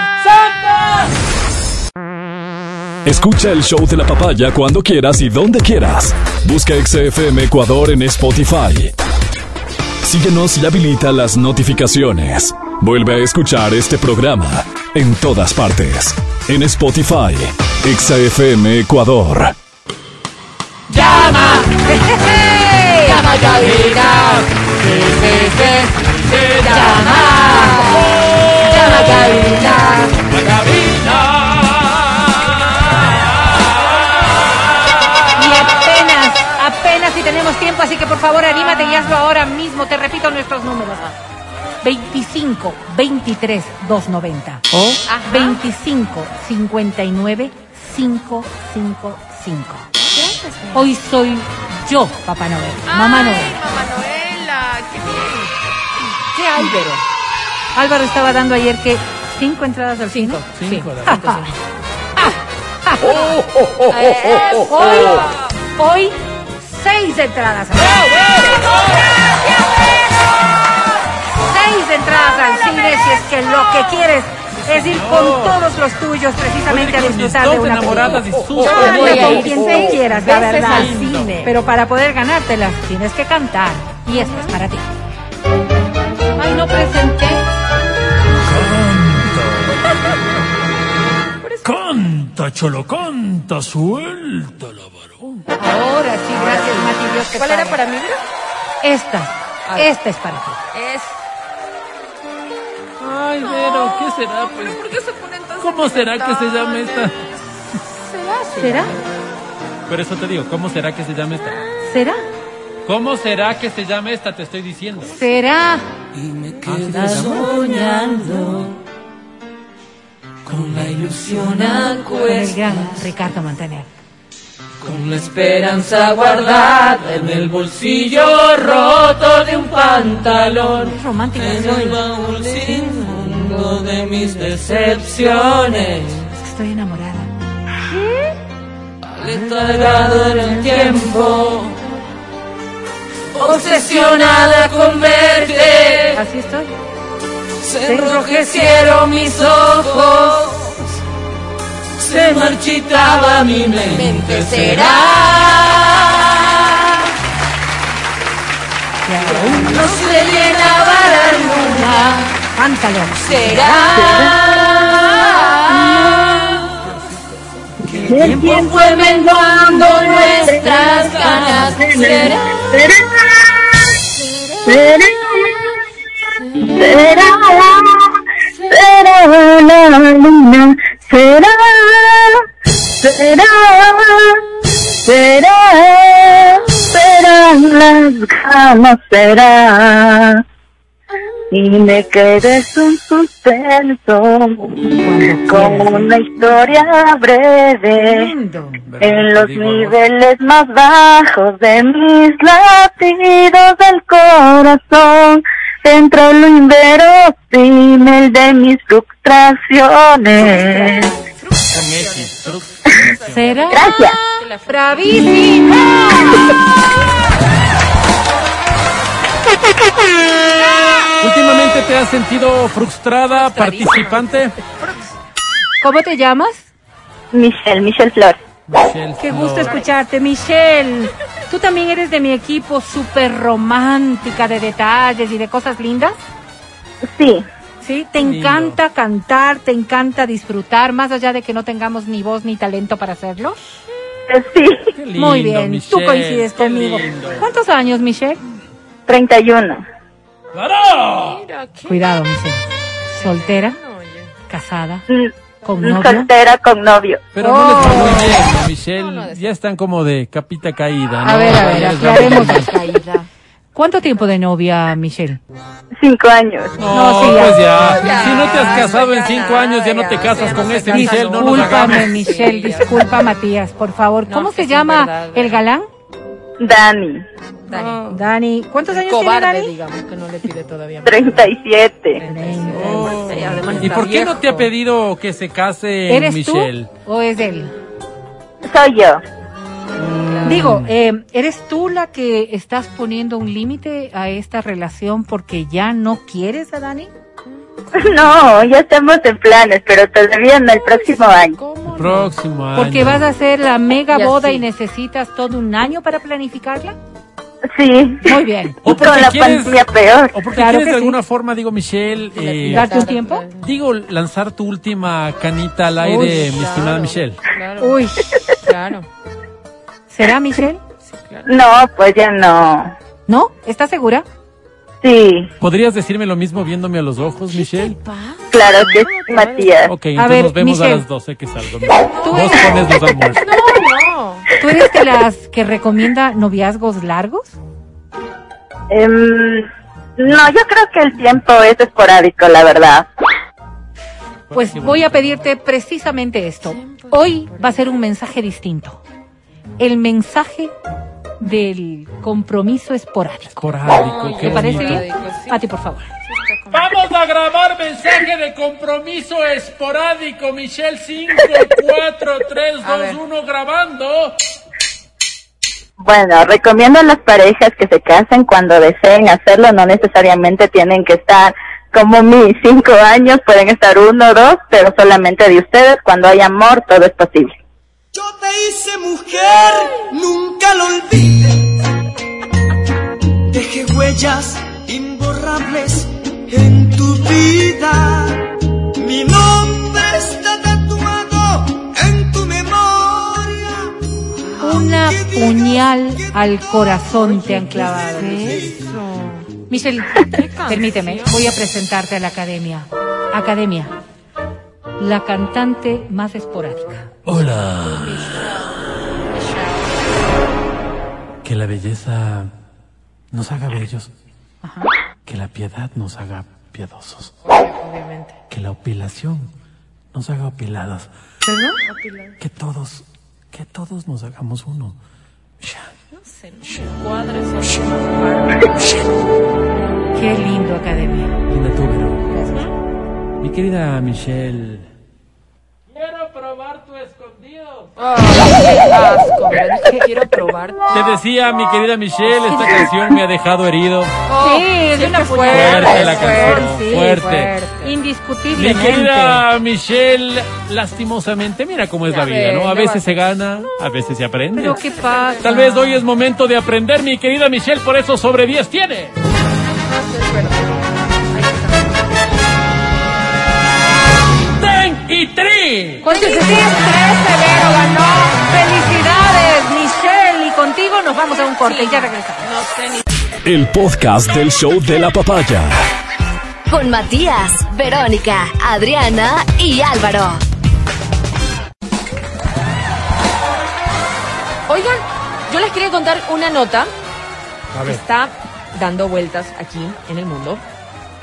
Escucha el show de la papaya cuando quieras y donde quieras. Busca XFM Ecuador en Spotify. Síguenos y habilita las notificaciones. Vuelve a escuchar este programa en todas partes. En Spotify, XFM Ecuador. ¡Llama! ¡Llama, cabina! ¡Llama! ¡Llama, cabina! Y apenas, apenas si tenemos tiempo, así que por favor anímate y hazlo ahora mismo. Te repito nuestros números. 25 23 290 o 25 59 555. Hoy soy yo, Papá Noel, Mamá Noel. Mamá Noela, qué bien. ¿Qué Álvaro? Álvaro estaba dando ayer que cinco entradas al cine. Cinco, Sí. David, cinco. Hoy, hoy, seis entradas al al cine si es que lo que quieres es ir con todos los tuyos precisamente a disfrutar de una película. con quien tú quieras, la verdad. al cine. Pero para poder ganártelas tienes que cantar. Y esto es para ti. Ay, no presenté. Canta, cholo, canta, suelta la varón. Ahora sí, gracias, Mati. Dios te ¿Cuál era para mí, bro? Esta. Esta es para ti. Es. Ay, Vero, ¿qué será? Pues, ¿Por qué se ponen tan ¿Cómo será que se llame esta? ¿Será? Por eso te digo, ¿cómo será que se llame esta? ¿Será? ¿Cómo será que se llame esta? Te estoy diciendo. ¿Será? Ah, ¿sí se llama? Con la ilusión a Con el gran Ricardo Montaner. con la esperanza guardada en el bolsillo roto de un pantalón. Es romántico En el baúl sin de mis decepciones, Es que estoy enamorada. letargado en el tiempo, obsesionada con verte. Así estoy. Se enrojecieron mis ojos, se marchitaba mi mente. Será, Que aún no se llenaba la luna. Cántalo. Será. Que el tiempo fue menguando nuestras ganas. Será, será la luna, será, será, será, será las ganas, será. Y me quedes un suspenso con una historia breve en los niveles más bajos de mis latidos del corazón, entre lo inverosímil de mis frustraciones. ¿Será? Gracias. ¡Bravísimo! Últimamente te has sentido frustrada, participante. ¿Cómo te llamas? Michelle, Michelle Flor. Michelle Qué gusto escucharte, Michelle. Tú también eres de mi equipo súper romántica de detalles y de cosas lindas. Sí, Sí, te Lindo. encanta cantar, te encanta disfrutar, más allá de que no tengamos ni voz ni talento para hacerlo. eh, sí, lindo, Muy bien, Michelle, tú coincides conmigo. ¿Cuántos años, Michelle? 31. ¡Claro! Cuidado, Michelle. Soltera, casada, con novio. Soltera con novio. Pero no les va muy Oh. bien, ¿no, Michelle. Ya están como de capita caída, ¿no? A ver, a ver, aclaremos la caída. ¿Cuánto tiempo de novia, Michelle? Cinco años. No, No, sí, ya. pues ya. Ya, Si no te has ya, casado en ya, cinco nada, años, ya no te casas con no este Michelle, no Discúlpame, hagamos. Michelle, Sí, disculpa, Matías, por favor. No, ¿Cómo se llama verdad, el galán? Dani, Dani. Dani. ¿Cuántos años tiene cobarde, Dani? digamos, que no le pide todavía. 37. Oh. ¿Y por qué no te ha pedido que se case ¿Eres Michelle? tú o es él? Soy yo. Digo, eh, ¿eres tú la que estás poniendo un límite a esta relación porque ya no quieres a Dani? No, ya estamos en planes, pero todavía no el próximo año. ¿Cómo Próximo año. Porque vas a hacer la mega boda y necesitas todo un año para planificarla. Sí. Muy bien. O con la quieres- pandilla peor. O porque Claro quieres de sí. alguna forma, digo, Michelle, eh, ¿Darte un tiempo? digo, lanzar tu última canita al aire, Uy, mi claro. estimada Michelle. Claro. Uy, Claro. ¿será Michelle? No, pues ya no. ¿No? ¿Estás segura? Sí, ¿Podrías decirme lo mismo viéndome a los ojos, Michelle? claro que sí, Matías. Ok, entonces ver, nos vemos Michelle. a las 12 que salgo. Tú Vos eres- pones los almuerzos. No. ¿Tú eres de las que recomienda noviazgos largos? Em, no, yo creo que el tiempo es esporádico, la verdad. Pues voy a pedirte precisamente esto. Hoy va a ser un mensaje distinto. El mensaje del compromiso esporádico. Esporádico, qué ¿Te parece bonito. bien? Pati, por favor. Vamos a grabar mensaje de compromiso esporádico, Michelle 5, 4, 3, 2, 1, grabando. Bueno, recomiendo a las parejas que se casen cuando deseen hacerlo, no necesariamente tienen que estar como mis cinco años, pueden estar uno o dos, pero solamente de ustedes, cuando hay amor, todo es posible. Yo te hice mujer, nunca lo olvides. Dejé huellas imborrables en tu vida. Mi nombre está tatuado en tu memoria. Una puñal al corazón te han clavado. Eso. Michelle, permíteme, voy a presentarte a la academia. Academia, la cantante más esporádica. Hola. Que la belleza nos haga bellos. Que la piedad nos haga piadosos. Obviamente. Que la opilación nos haga opilados. Que todos, que todos nos hagamos uno. Ya. No sé, no cuadra Qué lindo, academia. Linda tú, Vero. Mi querida Michelle. Es que quiero. Te decía, mi querida Michelle, esta canción me ha dejado herido. Oh, sí, es una fuerte, fuerte la canción, fuerte. Sí, fuerte. Indiscutible. Mi querida Michelle, lastimosamente, mira cómo es a la vida, ¿no? A veces se gana, a veces se aprende. Pero qué pasa. Tal vez hoy es momento de aprender, mi querida Michelle, por eso sobre 10 tiene. No, no, no, 23. Con 23 Severo ganó. Felicidades, Michelle. Y contigo nos vamos a un corte y ya regresamos. El podcast del show de la papaya. Con Matías, Verónica, Adriana y Álvaro. Oigan, yo les quería contar una nota que está dando vueltas aquí en el mundo.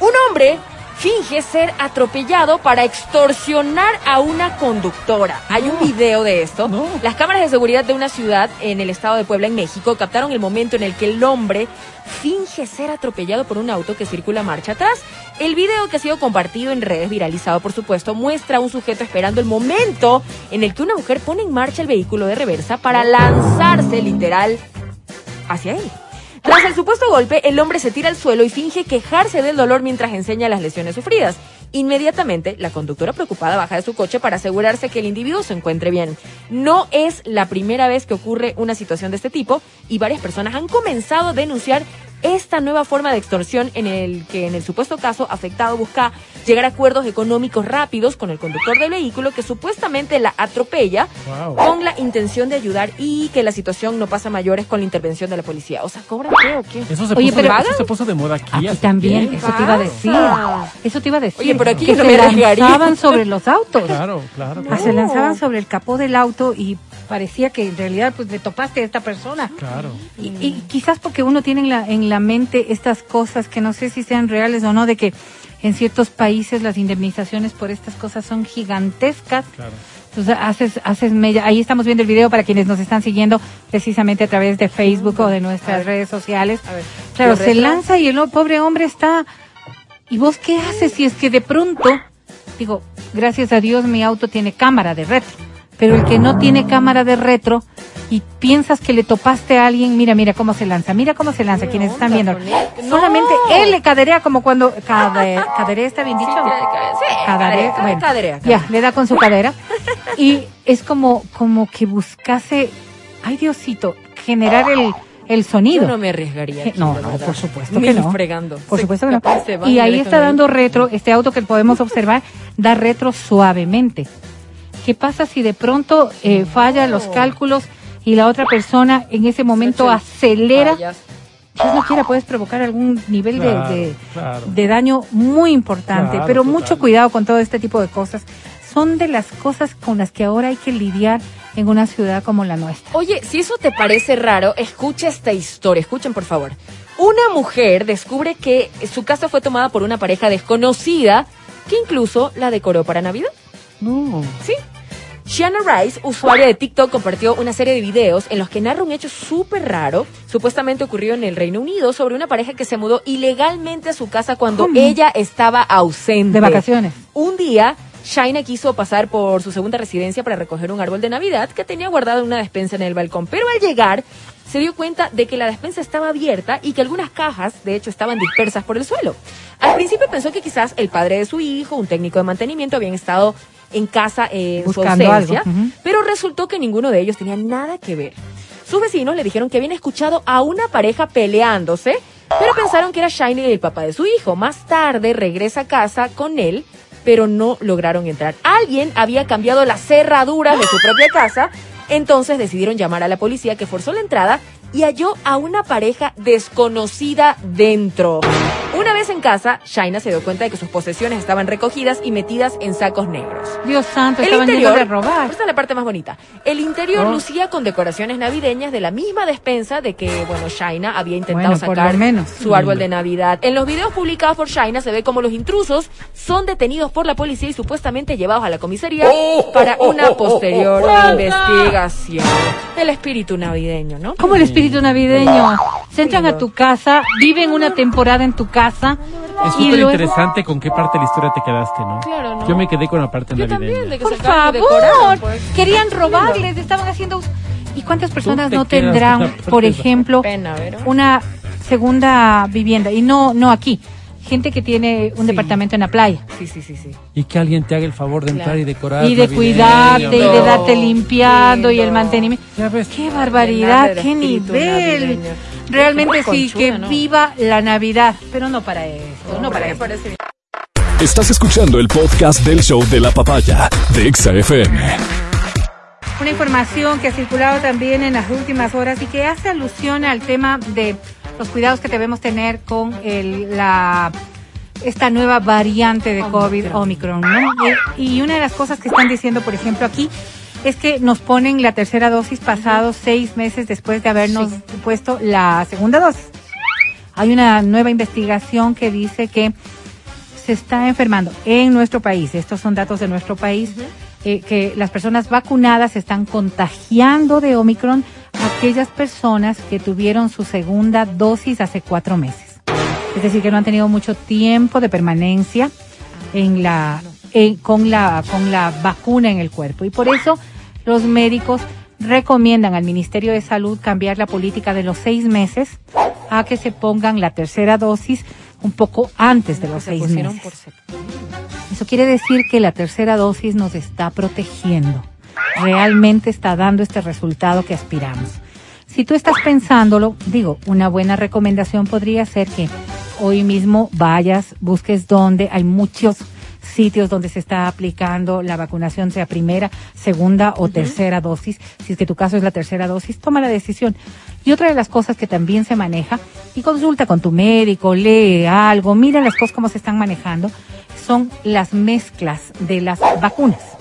Un hombre finge ser atropellado para extorsionar a una conductora. Hay un video de esto. No. Las cámaras de seguridad de una ciudad en el estado de Puebla, en México, captaron el momento en el que el hombre finge ser atropellado por un auto que circula marcha atrás. El video que ha sido compartido en redes, viralizado por supuesto, muestra a un sujeto esperando el momento en el que una mujer pone en marcha el vehículo de reversa para lanzarse literal hacia él. Tras el supuesto golpe, el hombre se tira al suelo y finge quejarse del dolor mientras enseña las lesiones sufridas. Inmediatamente, la conductora preocupada baja de su coche para asegurarse que el individuo se encuentre bien. No es la primera vez que ocurre una situación de este tipo y varias personas han comenzado a denunciar esta nueva forma de extorsión en el que en el supuesto caso afectado busca llegar a acuerdos económicos rápidos con el conductor del vehículo que supuestamente la atropella Wow. con la intención de ayudar y que la situación no pasa mayores con la intervención de la policía. O sea, ¿cobran qué o qué? Eso se, Oye, puso, pero- de, eso se puso de moda aquí. Aquí hace también, tiempo. eso te iba a decir. Eso te iba a decir. Oye, pero aquí que no se me lanzaban sobre los autos. Claro, claro. Ah, Se lanzaban sobre el capó del auto y parecía que en realidad pues le topaste a esta persona. Claro. Y, y quizás porque uno tiene en la, en la mente estas cosas que no sé si sean reales o no, de que en ciertos países las indemnizaciones por estas cosas son gigantescas. Claro. Entonces haces, haces mella. Ahí estamos viendo el video para quienes nos están siguiendo precisamente a través de Facebook o de nuestras redes sociales. A ver, Claro, ¿lo se lanza y el pobre hombre está. ¿Y vos qué haces si es que de pronto, digo, gracias a Dios mi auto tiene cámara de retro, pero el que no tiene cámara de retro y piensas que le topaste a alguien, mira, mira cómo se lanza, mira cómo se lanza, quienes están viendo. Solamente él le caderea como cuando, cade, caderea está bien dicho. Sí, Cadarea, cadera, bueno, cadera, ya, le da con su cadera. Y es como, como que buscase, ay Diosito, generar el, el sonido. Yo no me arriesgaría. Aquí, no, no, por supuesto que no. fregando. Por Se- supuesto que no. Y ahí está dando retro, este auto que podemos observar, da retro suavemente. ¿Qué pasa si de pronto eh, falla los cálculos y la otra persona en ese momento acelera? fallas. Dios no quiera, puedes provocar algún nivel de- Claro, de, claro. de daño muy importante, Claro, pero total. mucho cuidado con todo este tipo de cosas. Son de las cosas con las que ahora hay que lidiar en una ciudad como la nuestra. Oye, si eso te parece raro, escucha esta historia. Escuchen, por favor. Una mujer descubre que su casa fue tomada por una pareja desconocida que incluso la decoró para Navidad. No. Sí. Shanna Rice, usuaria de TikTok, compartió una serie de videos en los que narra un hecho súper raro, supuestamente ocurrió en el Reino Unido, sobre una pareja que se mudó ilegalmente a su casa cuando ¿Cómo? ella estaba ausente. De vacaciones. Un día, Shaina quiso pasar por su segunda residencia para recoger un árbol de Navidad que tenía guardado en una despensa en el balcón, pero al llegar se dio cuenta de que la despensa estaba abierta y que algunas cajas, de hecho, estaban dispersas por el suelo. Al principio pensó que quizás el padre de su hijo, un técnico de mantenimiento, habían estado en casa eh, en Buscando su ausencia, algo, pero resultó que ninguno de ellos tenía nada que ver. Sus vecinos le dijeron que habían escuchado a una pareja peleándose, pero pensaron que era Shiny el papá de su hijo. Más tarde regresa a casa con él, pero no lograron entrar. Alguien había cambiado las cerraduras de su propia casa, entonces decidieron llamar a la policía que forzó la entrada y halló a una pareja desconocida dentro. Una vez en casa, Shaina se dio cuenta de que sus posesiones estaban recogidas y metidas en sacos negros. Dios santo, El estaban interior, de robar. esta es la parte más bonita. El interior Oh. lucía con decoraciones navideñas de la misma despensa de que, bueno, Shaina había intentado Bueno, sacar menos. su árbol de Navidad. En los videos publicados por Shaina se ve como los intrusos son detenidos por la policía y supuestamente llevados a la comisaría para una posterior investigación. El espíritu navideño, ¿no? Como el espíritu navideño. Se entran a tu casa, viven una temporada en tu casa. Es súper luego- interesante con qué parte de la historia te quedaste, ¿no? Claro, ¿no? Yo me quedé con la parte Yo navideña. también, de que Por se acaban de favor, decorar, pues. querían robarles, estaban haciendo. ¿Y cuántas personas te no tendrán, por ejemplo, una segunda vivienda? Y no, no aquí. Gente que tiene un departamento en la playa. Sí, sí, sí, sí. Y que alguien te haga el favor de entrar Claro. y decorar. Y de cuidarte y de darte limpiando y el mantenimiento. Ya ves. ¡Qué barbaridad! ¡Qué nivel! navideño. Realmente sí, conchuda, que ¿no? viva la Navidad. Pero no para esto, no para esto. Estás escuchando el podcast del show de la papaya de Exa FM. Una información que ha circulado también en las últimas horas y que hace alusión al tema de los cuidados que debemos tener con el, la esta nueva variante de COVID, Omicron, ¿no? Y, una de las cosas que están diciendo, por ejemplo, aquí, es que nos ponen la tercera dosis pasados seis meses después de habernos puesto la segunda dosis. Hay una nueva investigación que dice que se está enfermando en nuestro país, estos son datos de nuestro país, eh, que las personas vacunadas se están contagiando de Omicron aquellas personas que tuvieron su segunda dosis hace cuatro meses. Es decir, que no han tenido mucho tiempo de permanencia en la, en- con, la, con la vacuna en el cuerpo. Y por eso los médicos recomiendan al Ministerio de Salud cambiar la política de los seis meses a que se pongan la tercera dosis un poco antes de los Se seis meses. por. Eso quiere decir que la tercera dosis nos está protegiendo. Realmente está dando este resultado que aspiramos. Si tú estás pensándolo, digo, una buena recomendación podría ser que hoy mismo vayas, busques dónde hay muchos sitios donde se está aplicando la vacunación, sea primera, segunda o tercera dosis. Si es que tu caso es la tercera dosis, toma la decisión. Y otra de las cosas que también se maneja, y consulta con tu médico, lee algo, mira las cosas cómo se están manejando, son las mezclas de las vacunas.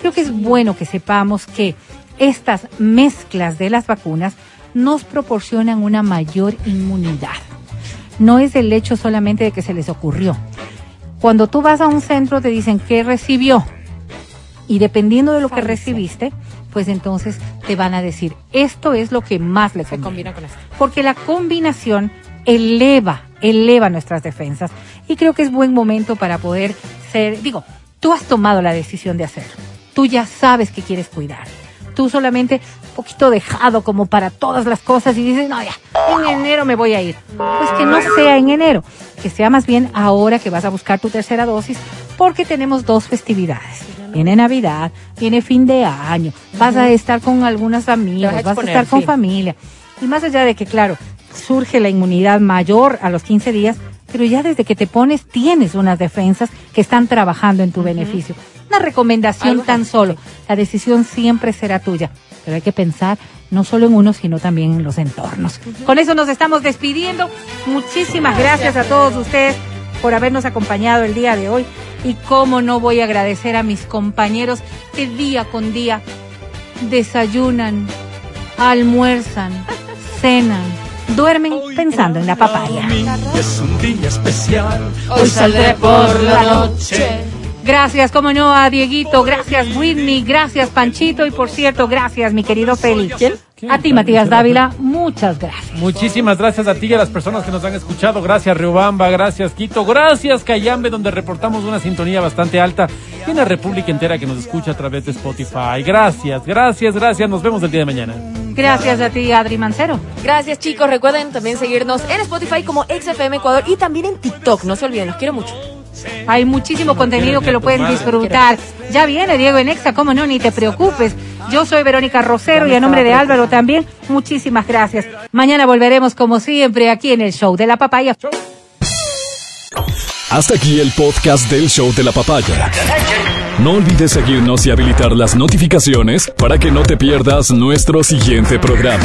Creo que es bueno que sepamos que estas mezclas de las vacunas nos proporcionan una mayor inmunidad. No es el hecho solamente de que se les ocurrió. Cuando tú vas a un centro te dicen qué recibió y dependiendo de lo que recibiste, pues entonces te van a decir esto es lo que más le Se conviene combina con esto. porque la combinación eleva, eleva nuestras defensas. Y creo que es buen momento para poder ser, digo, tú has tomado la decisión de hacerlo. Tú ya sabes que quieres cuidar. Tú solamente poquito dejado como para todas las cosas y dices, no, ya, en enero me voy a ir. Pues que no sea en enero, que sea más bien ahora que vas a buscar tu tercera dosis, porque tenemos dos festividades. Viene Navidad, viene fin de año, vas a estar con algunos amigos, Te vas a vas a exponer, estar con sí. familia. Y más allá de que, claro, surge la inmunidad mayor a los 15 días, pero ya desde que te pones tienes unas defensas que están trabajando en tu beneficio. Una recomendación tan solo. La decisión siempre será tuya, pero hay que pensar no solo en uno, sino también en los entornos. Con eso nos estamos despidiendo. Muchísimas gracias a todos ustedes por habernos acompañado el día de hoy. Y cómo no voy a agradecer a mis compañeros que día con día desayunan, almuerzan, cenan, duermen pensando en la papaya. Es un día especial. Hoy saldré por la noche. Gracias, como no, a Dieguito, gracias Whitney, gracias Panchito y por cierto, gracias mi querido Félix. ¿Quién? A ti, Matías Dávila, muchas gracias. Muchísimas gracias a ti y a las personas que nos han escuchado. Gracias Riobamba, gracias Quito, gracias Cayambe, donde reportamos una sintonía bastante alta. Y una república entera que nos escucha a través de Spotify. Gracias, gracias, gracias. Nos vemos el día de mañana. Gracias a ti, Adri Mancero. Gracias chicos, recuerden también seguirnos en Spotify como XFM Ecuador y también en TikTok, no se olviden, los quiero mucho. Hay muchísimo contenido que lo pueden disfrutar. Ya viene Diego Enexa, cómo no, ni te preocupes. Yo soy Verónica Rosero y a nombre de Álvaro también, muchísimas gracias. Mañana volveremos como siempre aquí en el show de la papaya. Hasta aquí el podcast del show de la papaya. No olvides seguirnos y habilitar las notificaciones para que no te pierdas nuestro siguiente programa.